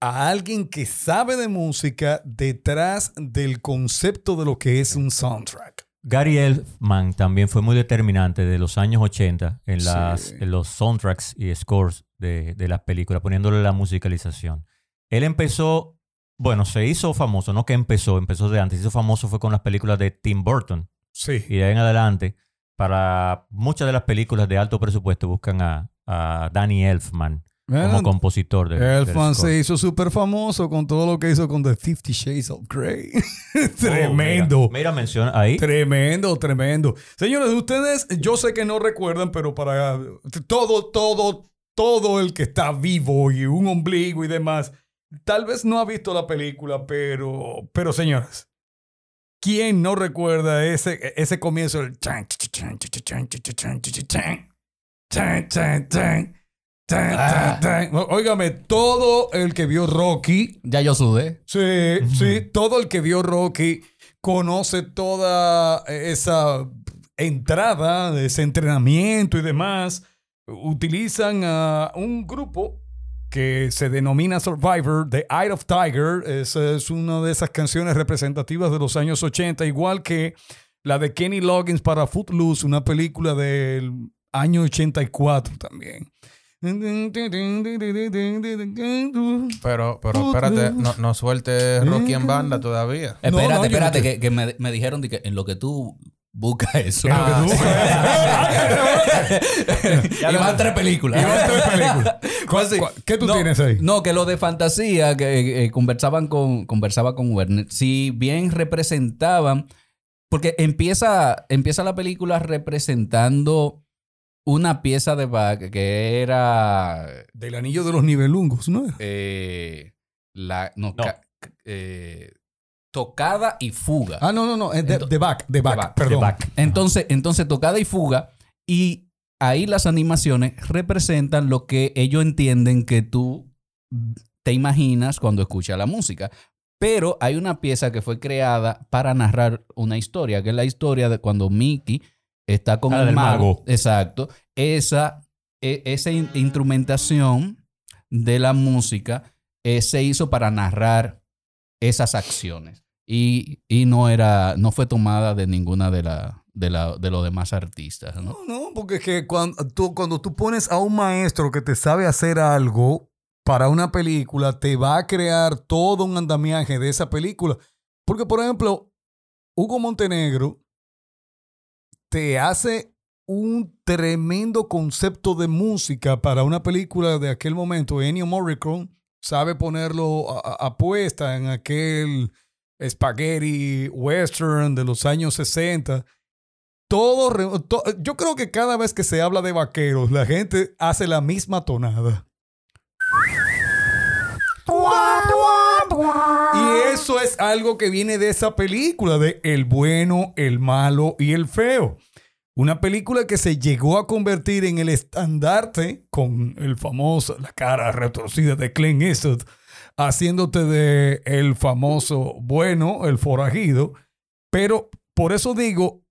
a alguien que sabe de música detrás del concepto de lo que es un soundtrack. Gary Elfman también fue muy determinante de los años 80 en, las, Sí. en los soundtracks y scores de, de las películas, poniéndole la musicalización. Él empezó, bueno, se hizo famoso, no que empezó, empezó de antes, se hizo famoso fue con las películas de Tim Burton. Sí. Y de ahí en adelante, para muchas de las películas de alto presupuesto buscan a, a Danny Elfman como compositor de El del fan score. se hizo súper famoso con todo lo que hizo con The Fifty Shades of Grey. Oh, tremendo. mira, mira, menciona ahí. Tremendo, tremendo. Señores, ustedes, yo sé que no recuerdan, pero para todo, todo, todo el que está vivo y un ombligo y demás, tal vez no ha visto la película, pero, pero señores, ¿quién no recuerda ese, ese comienzo? El chan, chan, chan, Tan. Ah. Óigame, todo el que vio Rocky. Ya yo sudé. Sí, sí, todo el que vio Rocky conoce toda eh, esa entrada, ese entrenamiento y demás. Utilizan a un grupo que se denomina Survivor, The Eye of Tiger. Esa es una de esas canciones representativas de los años 80, igual que la de Kenny Loggins para Footloose, una película del año 84 también. Pero, pero espérate, no, no suelte Rocky en banda todavía. No, Espérate, no, espérate, no que, que me, me dijeron de que en lo que tú buscas eso. En lo que tú [laughs] y van tres películas. Y van tres películas. [laughs] Pues sí. ¿Cuál- ¿Qué tú No, tienes ahí? No, que lo de fantasía, que eh, conversaban con, conversaba con Werner, si bien representaban, porque empieza, empieza la película representando una pieza de Bach que era Del anillo de los nivelungos, ¿no? eh, la no, eh, tocada y fuga. Ah, no, no, no. de, de back, de back, back, perdón. Back. Entonces, entonces tocada y fuga y ahí las animaciones representan lo que ellos entienden que tú te imaginas cuando escuchas la música. Pero hay una pieza que fue creada para narrar una historia, que es la historia de cuando Mickey está con el del mago. mago. Exacto. Esa, e- esa in- instrumentación de la música eh, se hizo para narrar esas acciones. Y, y no era, no fue tomada de ninguna de, la, de, la, de los demás artistas, ¿no? No, no, porque es que cuando tú, cuando tú pones a un maestro que te sabe hacer algo para una película, te va a crear todo un andamiaje de esa película. Porque, por ejemplo, Hugo Montenegro te hace un tremendo concepto de música para una película de aquel momento. Ennio Morricone sabe ponerlo a, a- en aquel spaghetti western de los años 60 todo, to- yo creo que cada vez que se habla de vaqueros, la gente hace la misma tonada. Y eso es algo que viene de esa película, de El bueno, el malo y el feo. Una película que se llegó a convertir en el estandarte con el famoso, la cara retorcida de Clint Eastwood, haciéndote de el famoso bueno, el forajido. Pero por eso digo,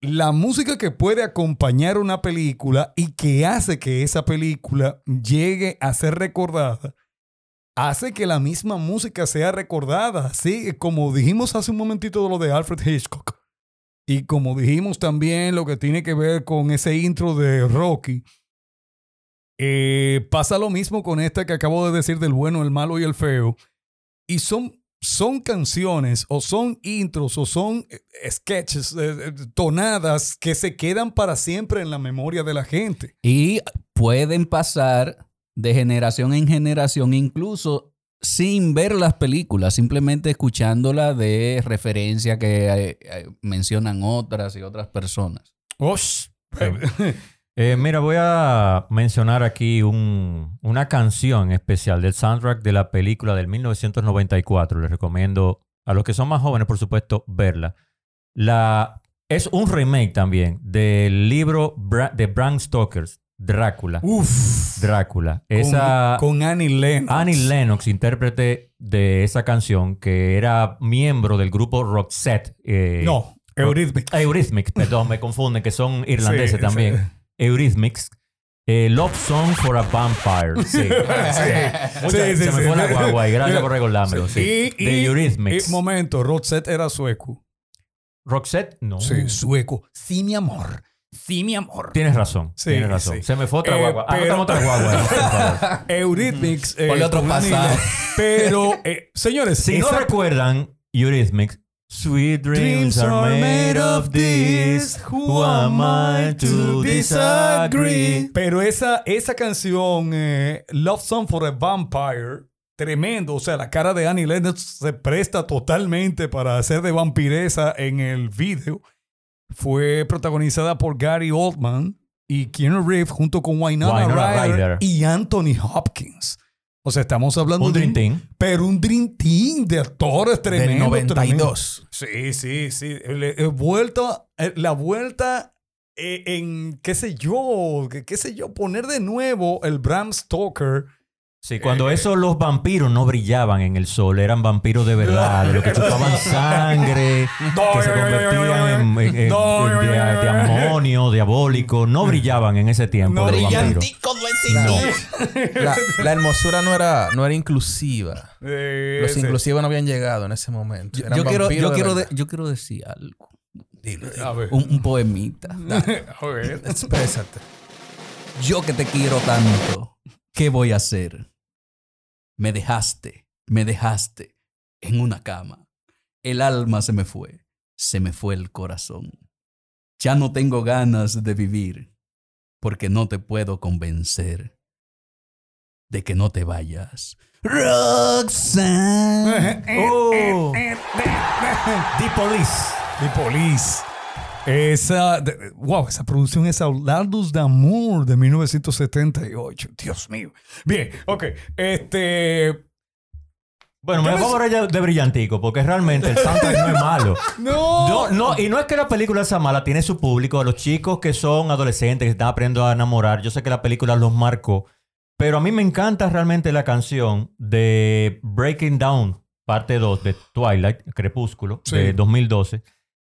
la música que puede acompañar una película y que hace que esa película llegue a ser recordada, hace que la misma música sea recordada. Así como dijimos hace un momentito de lo de Alfred Hitchcock. Y como dijimos también lo que tiene que ver con ese intro de Rocky. eh, pasa lo mismo con esta que acabo de decir del bueno, el malo y el feo. Y son, son canciones o son intros o son eh, sketches, eh, tonadas que se quedan para siempre en la memoria de la gente. Y pueden pasar de generación en generación, incluso sin ver las películas, simplemente escuchándola de referencia que eh, eh, mencionan otras y otras personas. Osh. [laughs] Eh, mira, voy a mencionar aquí un- una canción especial del soundtrack de la película del 1994. Les recomiendo a los que son más jóvenes, por supuesto, verla. La, es un remake también del libro Bra- de Bram Stoker's, Drácula. Uf. Drácula. Esa, Con, con Annie Lennox. Annie Lennox, intérprete de esa canción, que era miembro del grupo Roxette. eh, No, Eurythmics. Eurythmics, perdón, me confunden, que son [laughs] irlandeses Sí, también. sí. Eurythmics. Eh, Love Song for a Vampire. [laughs] Sí. Sí, sí, se me fue la guagua y gracias por recordármelo. Sí. Y, De Eurythmics. y, momento, Roxette era sueco. Roxette, no. Sí, sueco. Sí, mi amor. Sí, mi amor. Tienes razón. Sí, tienes razón. sí. Se me fue otra Eh, guagua. pero- Anótame otra guagua. [laughs] Eurythmics. eh, Ponle otro pasado. [laughs] Pero, eh, señores, Si no recuerdan Eurythmics, Sweet dreams are made of this. Who am I to disagree? Pero esa, esa canción, eh, Love Song for a Vampire, tremendo. O sea, la cara de Annie Lennox se presta totalmente para hacer de vampiresa en el video. Fue protagonizada por Gary Oldman y Keanu Reeves junto con Winona, Winona Ryder, Ryder. y Anthony Hopkins. O sea, estamos hablando Un de Dream Team. pero un Dream Team de actores tremendo. Del 92. Sí, sí, sí. Eh, vuelta, eh, la vuelta eh, en, qué sé yo, qué, qué sé yo, poner de nuevo el Bram Stoker. Sí, cuando esos los vampiros no brillaban en el sol, eran vampiros de verdad, de los que chupaban [laughs] sangre, que se convertían en, en- en- No, en- de, de amonio, diabólico, no brillaban en ese tiempo No los vampiros. No. [laughs] La, la hermosura no era, no era inclusiva. Eh, Los inclusivos no habían llegado en ese momento. Yo, Eran yo quiero, yo, quiero verdad. de- yo quiero decir algo. A ver. Un, un poemita. [laughs] A ver. Exprésate. Yo que te quiero tanto, ¿qué voy a hacer? Me dejaste, me dejaste en una cama. El alma se me fue, se me fue el corazón. Ya no tengo ganas de vivir porque no te puedo convencer de que no te vayas. Roxanne. [laughs] Oh. The Police. The Police. Esa, wow, esa producción es Aullardos de Amor de 1978. Dios mío. Bien, ok. Este. Bueno, me Yo voy a me- borrar ya de brillantico, porque realmente el soundtrack no es [laughs] malo. No. No, no, y no es que la película sea mala, tiene su público, a los chicos que son adolescentes, que están aprendiendo a enamorar. Yo sé que la película los marcó, pero a mí me encanta realmente la canción de Breaking Down, parte 2 de Twilight, Crepúsculo, Sí. de 2012,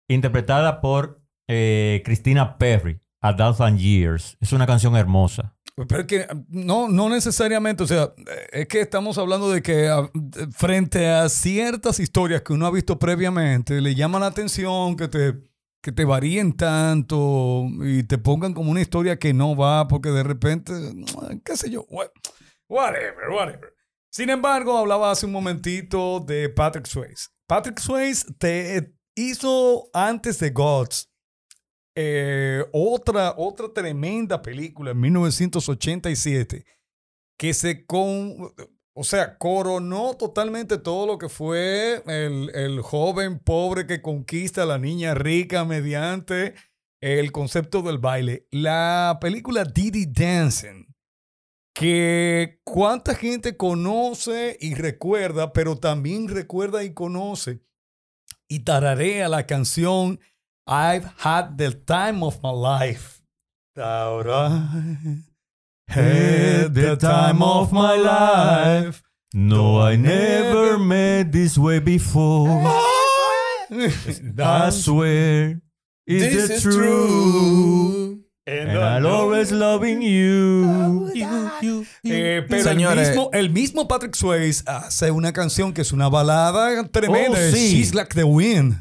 interpretada por eh, Christina Perry, A Thousand Years. Es una canción hermosa. Pero que no, no necesariamente, o sea, es que estamos hablando de que a- frente a ciertas historias que uno ha visto previamente, le llama la atención que te, que te varíen tanto y te pongan como una historia que no va porque de repente, qué sé yo, what- whatever, whatever. Sin embargo, hablaba hace un momentito de Patrick Swayze. Patrick Swayze te hizo antes de Gods eh, otra, otra tremenda película en 1987 que se con, o sea, coronó totalmente todo lo que fue el, el joven pobre que conquista a la niña rica mediante el concepto del baile. La película Diddy Dancing, que cuánta gente conoce y recuerda, pero también recuerda y conoce y tararea la canción I've had the time of my life. I [laughs] had the time of my life. No, I never met this way before. [laughs] I swear it's the is truth. true. And I'll always loving you. Eh, pero Señores. el, mismo, el mismo Patrick Swayze hace una canción que es una balada tremenda. Oh, sí. She's Like the Wind.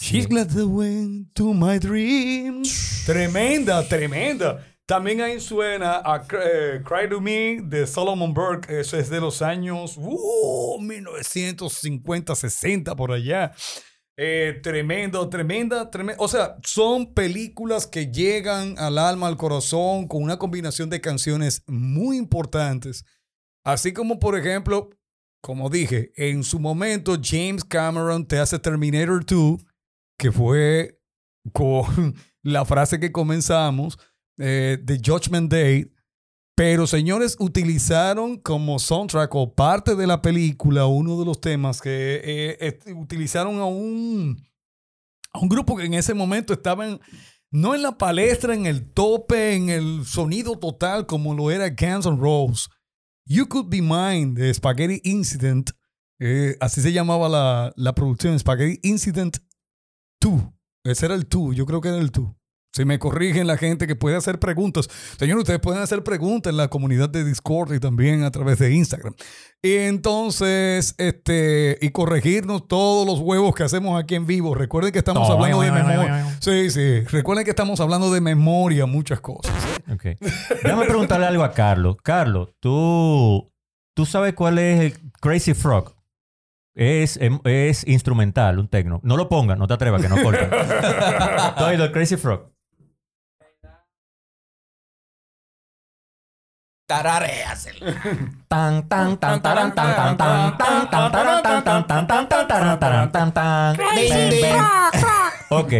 She's like the wind to my dreams. Tremenda, tremenda. También ahí suena a eh, Cry to Me de Solomon Burke. Eso es de los años uh, 1950, 60 por allá. Eh, tremendo, tremenda, tremenda. O sea, son películas que llegan al alma, al corazón, con una combinación de canciones muy importantes. Así como, por ejemplo, como dije, en su momento James Cameron te hace Terminator 2, que fue con [laughs] la frase que comenzamos eh, de Judgment Day. Pero señores, utilizaron como soundtrack o parte de la película uno de los temas que eh, utilizaron a un, a un grupo que en ese momento estaban no en la palestra, en el tope, en el sonido total como lo era Guns N' Roses. You Could Be Mine de Spaghetti Incident, eh, así se llamaba la, la producción, Spaghetti Incident 2. Ese era el 2, yo creo que era el 2. Si me corrigen la gente que puede hacer preguntas. Señor, ustedes pueden hacer preguntas en la comunidad de Discord y también a través de Instagram. Y entonces, este, y corregirnos todos los huevos que hacemos aquí en vivo. Recuerden que estamos No, hablando de no, no, no, memoria. Sí, sí. Recuerden que estamos hablando de memoria, muchas cosas. Ok. [laughs] Déjame preguntarle algo a Carlos. Carlos, ¿tú, tú sabes cuál es el Crazy Frog? Es, em- es instrumental, un tecno. No lo pongas, no te atrevas, que no corta. ¿Tú has oído el Crazy Frog? Tan, tan, tan, taran, tan, tan, tan, tan, tan, taran, tan, tan, tan, tan, tan, taran, taran, tan. Ok,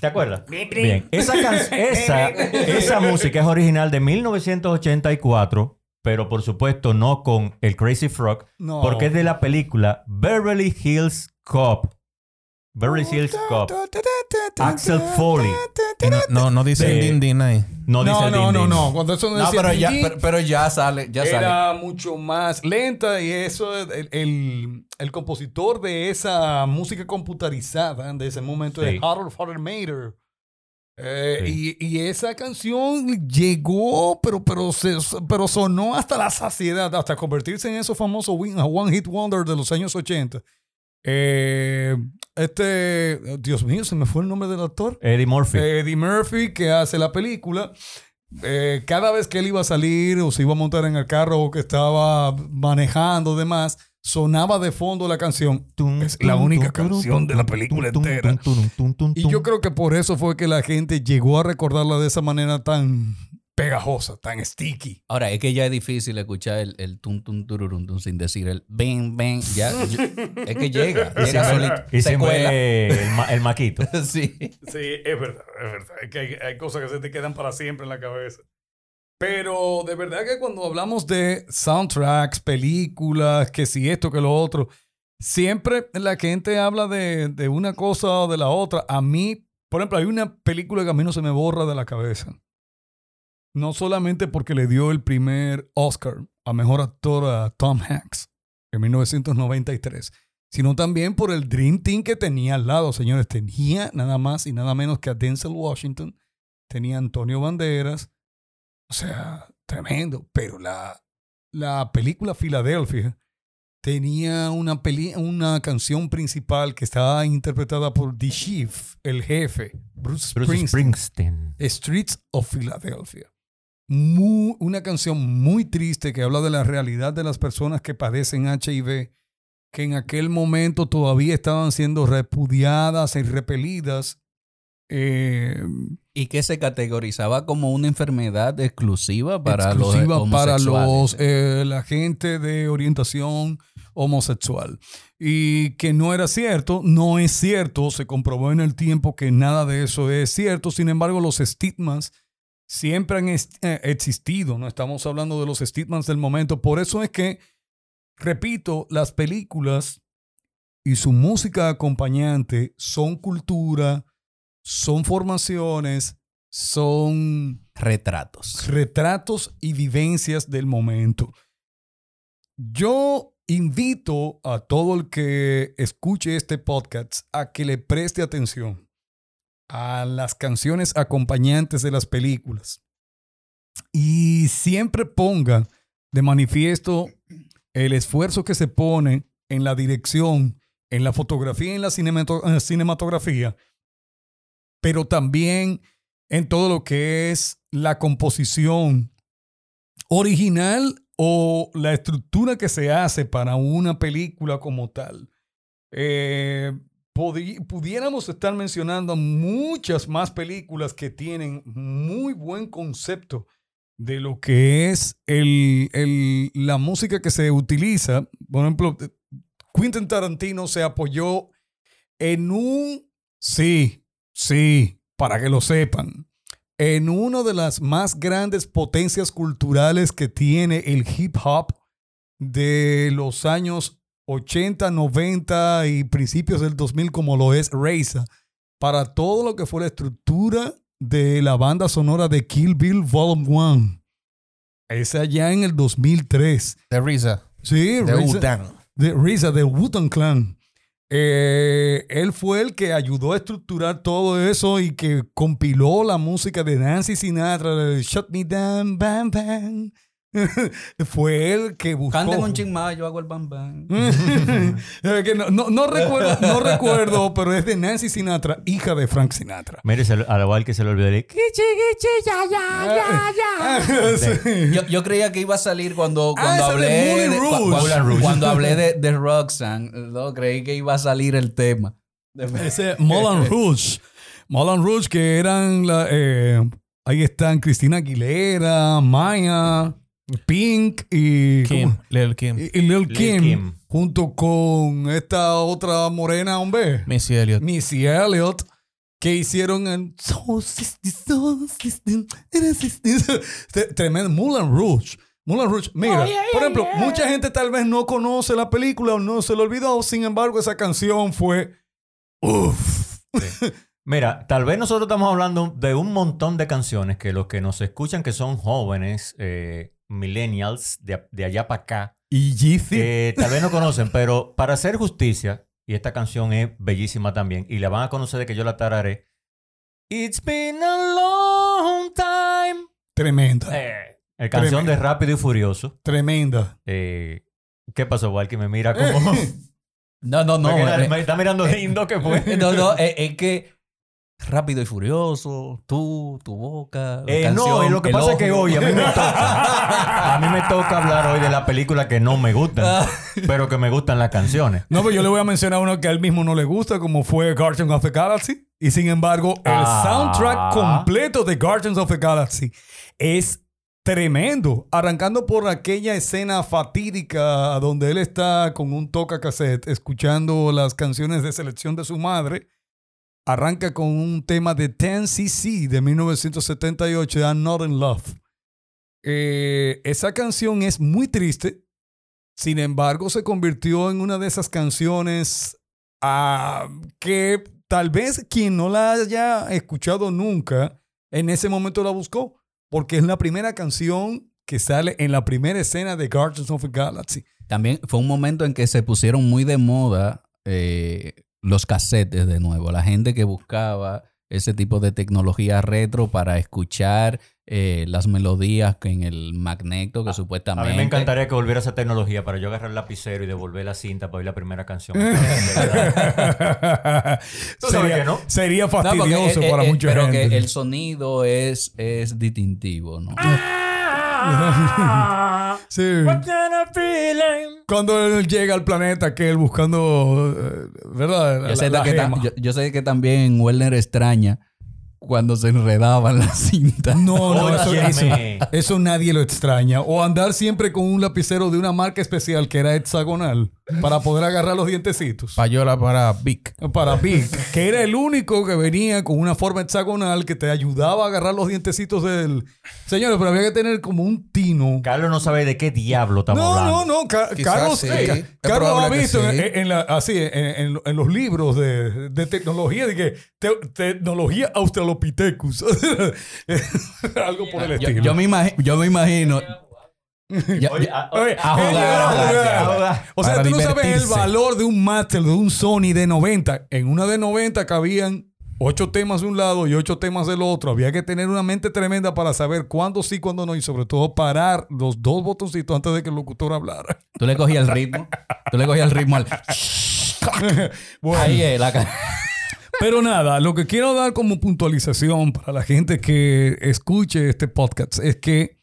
¿te acuerdas? Bien, esa, esa, esa música es original de 1984, pero por supuesto no con el Crazy Frog, No. porque es de la película Beverly Hills Cop. Beverly Hills Cop. Axel Foley. No, no, no dice el din din ahí. No dice No, el no, din no, no. Cuando eso no, pero ya, pero, pero ya sale, ya sale. era mucho más lenta y eso, el, el, el compositor de esa música computarizada de ese momento es Sí. Harold Faltermeyer. Eh, Sí. y, y esa canción llegó, pero, pero, se, pero sonó hasta la saciedad, hasta convertirse en esos famosos One Hit Wonder de los años 80. Eh, este, Dios mío, se me fue el nombre del actor. Eddie Murphy. Eddie Murphy, que hace la película, eh, cada vez que él iba a salir o se iba a montar en el carro o que estaba manejando demás, sonaba de fondo la canción. Es la única canción de la película entera. Y yo creo que por eso fue que la gente llegó a recordarla de esa manera tan pegajosa, tan sticky. Ahora, es que ya es difícil escuchar el, el tum tum tururun tum sin decir el ven, ven. Ya, yo- es que llega, [laughs] Y llega solito. y se cuela. ver el, ma- el maquito. [laughs] Sí. Sí, es verdad, es verdad. Es que hay, hay cosas que se te quedan para siempre en la cabeza. Pero de verdad que cuando hablamos de soundtracks, películas, que si esto, que lo otro, siempre la gente habla de, de una cosa o de la otra. A mí, por ejemplo, hay una película que a mí no se me borra de la cabeza. No solamente porque le dio el primer Oscar a mejor actor a Tom Hanks en 1993, sino también por el Dream Team que tenía al lado, señores. Tenía nada más y nada menos que a Denzel Washington, tenía Antonio Banderas, o sea, tremendo. Pero la, la película Filadelfia tenía una, peli una canción principal que estaba interpretada por The Chief, el jefe, Bruce, Bruce Springsteen. Streets of Philadelphia. Mu- una canción muy triste que habla de la realidad de las personas que padecen HIV, que en aquel momento todavía estaban siendo repudiadas y repelidas. Eh, Y que se categorizaba como una enfermedad exclusiva para exclusiva los para los eh, la gente de orientación homosexual. Y que no era cierto, no es cierto, se comprobó en el tiempo que nada de eso es cierto, sin embargo los estigmas siempre han eh, existido, no estamos hablando de los estigmas del momento, por eso es que, repito, las películas y su música acompañante son cultura, son formaciones, son Retratos. retratos y vivencias del momento. Yo invito a todo el que escuche este podcast a que le preste atención a las canciones acompañantes de las películas y siempre ponga de manifiesto el esfuerzo que se pone en la dirección, en la fotografía y en la eh, cinematografía, pero también en todo lo que es la composición original o la estructura que se hace para una película como tal. Eh, pudiéramos estar mencionando muchas más películas que tienen muy buen concepto de lo que es el- la música que se utiliza. Por ejemplo, Quentin Tarantino se apoyó en un, sí, sí, para que lo sepan, en una de las más grandes potencias culturales que tiene el hip hop de los años 80, 90 y principios del 2000 como lo es Reza, para todo lo que fue la estructura de la banda sonora de Kill Bill Volume 1. Es allá en el 2003. De Risa. Sí, De de del Wu-Tang Clan. Eh, él fue el que ayudó a estructurar todo eso y que compiló la música de Nancy Sinatra, Shut Me Down, Bam Bam. [laughs] fue él que buscó. Canten un ching más, yo hago el bam bam. [laughs] No, no- no recuerdo, no recuerdo, pero es de Nancy Sinatra, hija de Frank Sinatra. Mire, se lo- al igual que se le olvidó el kichi, kichi, ya, ya, ya, ya. [laughs] Sí. Yo, yo creía que iba a salir cuando, Ah, cuando hablé de de, Rouge. cu- cuando, cuando hablé de, de Roxanne. No, creí que iba a salir el tema. Ese Moulin Rouge. Moulin Rouge, que eran la, eh, ahí están Cristina Aguilera, Maya, Pink y, Kim. Lil Kim. y, y Lil Lil Kim, Kim. junto con esta otra morena, hombre, Missy Elliott. Missy Elliott, que hicieron. Tre- Tremendo. Moulin Rouge. Moulin Rouge. Mira, por ejemplo, mucha gente tal vez no conoce la película o no se lo olvidó. Sin embargo, esa canción fue. Uff. Mira, tal vez nosotros estamos hablando de un montón de canciones que los que nos escuchan, que son jóvenes, eh, millennials, de, de allá para acá, Y Yeezy. eh, tal vez no conocen, pero para hacer justicia, y esta canción es bellísima también, y la van a conocer de que yo la tararé. It's been a long time. Tremenda. Eh, el canción de Rápido y Furioso. Tremenda. Eh, ¿Qué pasó, Walkie? Me mira como... [laughs] No, no, no. Porque era- eh, me está mirando lindo que fue. no, no, es, es que rápido y furioso, tú, tu boca. la Eh, no, canción, eh, lo que pasa es que hoy a mí me toca. A mí me toca hablar hoy de la película que no me gustan, pero que me gustan las canciones. No, pero yo le voy a mencionar uno que a él mismo no le gusta, como fue Guardians of the Galaxy. Y sin embargo, el Ah. soundtrack completo de Guardians of the Galaxy es tremendo. Arrancando por aquella escena fatídica donde él está con un toca cassette escuchando las canciones de selección de su madre. Arranca con un tema de 10cc de 1978, de I'm Not in Love. Eh, esa canción es muy triste, sin embargo, se convirtió en una de esas canciones ah, que tal vez quien no la haya escuchado nunca, en ese momento la buscó, porque es la primera canción que sale en la primera escena de Guardians of the Galaxy. También fue un momento en que se pusieron muy de moda eh, los cassettes de nuevo. La gente que buscaba ese tipo de tecnología retro para escuchar eh, las melodías que en el magneto que A supuestamente... mí me encantaría que volviera esa tecnología para yo agarrar el lapicero y devolver la cinta para oír la primera canción. [laughs] Tú sabes sería, que no. sería No, fastidioso eh, para eh, mucha pero gente. que el sonido es, es distintivo, ¿no? [laughs] Sí. Cuando él llega al planeta, que él buscando, eh, ¿verdad? Yo sé, La- la que yo, yo sé que también Werner extraña cuando se enredaban las cintas. No, no, eso, eso, eso nadie lo extraña. O andar siempre con un lapicero de una marca especial que era hexagonal para poder agarrar los dientecitos. Payola para Vic. Para Big, que era el único que venía con una forma hexagonal que te ayudaba a agarrar los dientecitos del. Señores, pero había que tener como un tino. Carlos no sabe de qué diablo estamos No, hablando. no, no. Ca- Quizás Carlos, sí. eh, Carlos ha visto en, sí. en la- así, en, en- en los libros de, de tecnología, de que te- tecnología Australopithecus. [laughs] Algo por el Yo, estilo. yo me yo me imagino. Ya- Oye, ya- a- Oye, a jugar, a jugar, a jugar. O sea, tú no sabes el valor de un máster, de un Sony de 90. En una de 90 cabían ocho temas de un lado y ocho temas del otro. Había que tener una mente tremenda para saber cuándo sí, cuándo no. Y sobre todo parar los dos botoncitos antes de que el locutor hablara. Tú le cogías el ritmo. Tú le cogías el ritmo al. [laughs] Bueno, Ahí es la Pero nada, lo que quiero dar como puntualización para la gente que escuche este podcast es que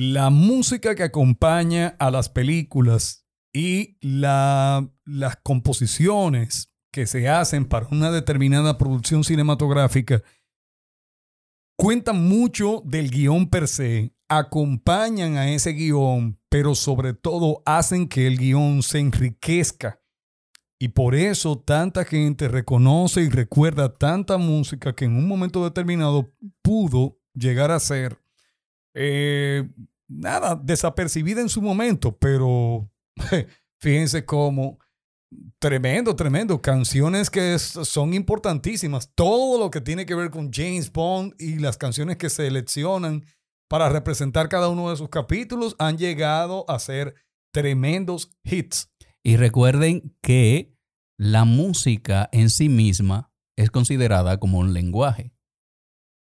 la música que acompaña a las películas y la- las composiciones que se hacen para una determinada producción cinematográfica cuentan mucho del guion per se, acompañan a ese guion, pero sobre todo hacen que el guion se enriquezca. Y por eso tanta gente reconoce y recuerda tanta música que en un momento determinado pudo llegar a ser, eh, nada, desapercibida en su momento, pero [laughs] fíjense cómo tremendo, tremendo. Canciones que son importantísimas. Todo lo que tiene que ver con James Bond y las canciones que se seleccionan para representar cada uno de sus capítulos han llegado a ser tremendos hits. Y recuerden que la música en sí misma es considerada como un lenguaje.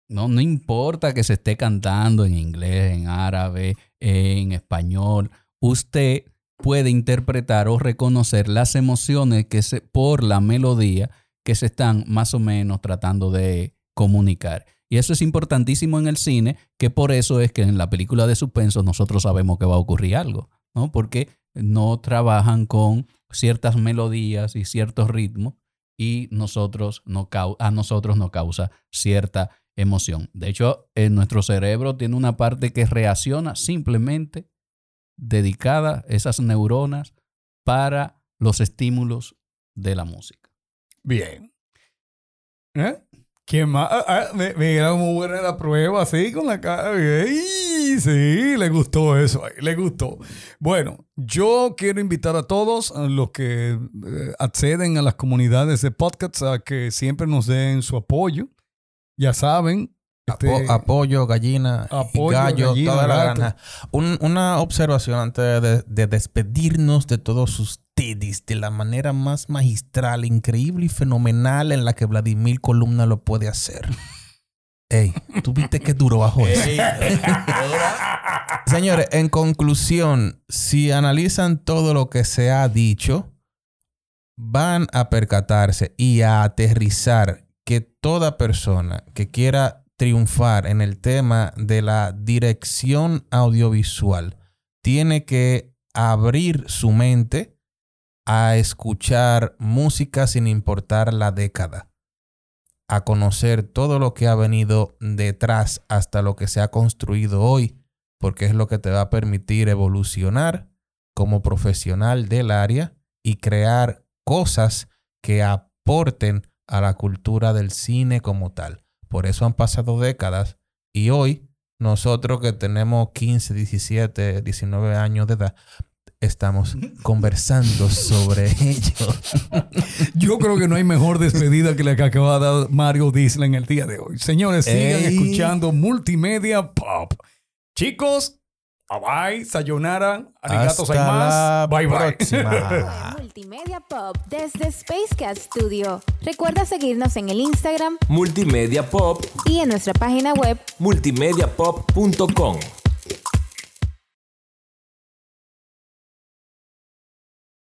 No, no importa que se esté cantando en inglés, en árabe, en español, usted puede interpretar o reconocer las emociones que se, por la melodía que se están más o menos tratando de comunicar. Y eso es importantísimo en el cine, que por eso es que en la película de suspenso nosotros sabemos que va a ocurrir algo, ¿no? Porque no trabajan con ciertas melodías y ciertos ritmos y nosotros no a nosotros nos causa cierta emoción. De hecho, en nuestro cerebro tiene una parte que reacciona simplemente dedicada esas neuronas para los estímulos de la música. Bien. ¿Eh? ¿Quién más? Ah, ah, me, mira muy buena la prueba, así con la cara. Sí, le gustó eso, le gustó. Bueno, yo quiero invitar a todos a los que eh, acceden a las comunidades de podcasts a que siempre nos den su apoyo. Ya saben. Este, apoyo, gallina, gallo, toda la granja. una observación antes de, de despedirnos de todos ustedes de la manera más magistral, increíble y fenomenal en la que Vladimir Columna lo puede hacer. [laughs] Ey, tú viste qué duro bajo eso. Señores, en conclusión, si analizan todo lo que se ha dicho, van a percatarse y a aterrizar que toda persona que quiera triunfar en el tema de la dirección audiovisual tiene que abrir su mente a escuchar música sin importar la década, a conocer todo lo que ha venido detrás hasta lo que se ha construido hoy, porque es lo que te va a permitir evolucionar como profesional del área y crear cosas que aporten a la cultura del cine como tal. Por eso han pasado décadas y hoy nosotros que tenemos 15, 17, 19 años de edad, estamos [laughs] conversando sobre [laughs] ello. Yo creo que no hay mejor despedida que la que acaba de dar Mario Disney en el día de hoy. Señores, sigan escuchando Multimedia Pop. Chicos, bye bye, sayonara, arigatos más. Bye bye. [laughs] Multimedia Pop desde Spacecat Studio. Recuerda seguirnos en el Instagram Multimedia Pop y en nuestra página web multimediapop.com.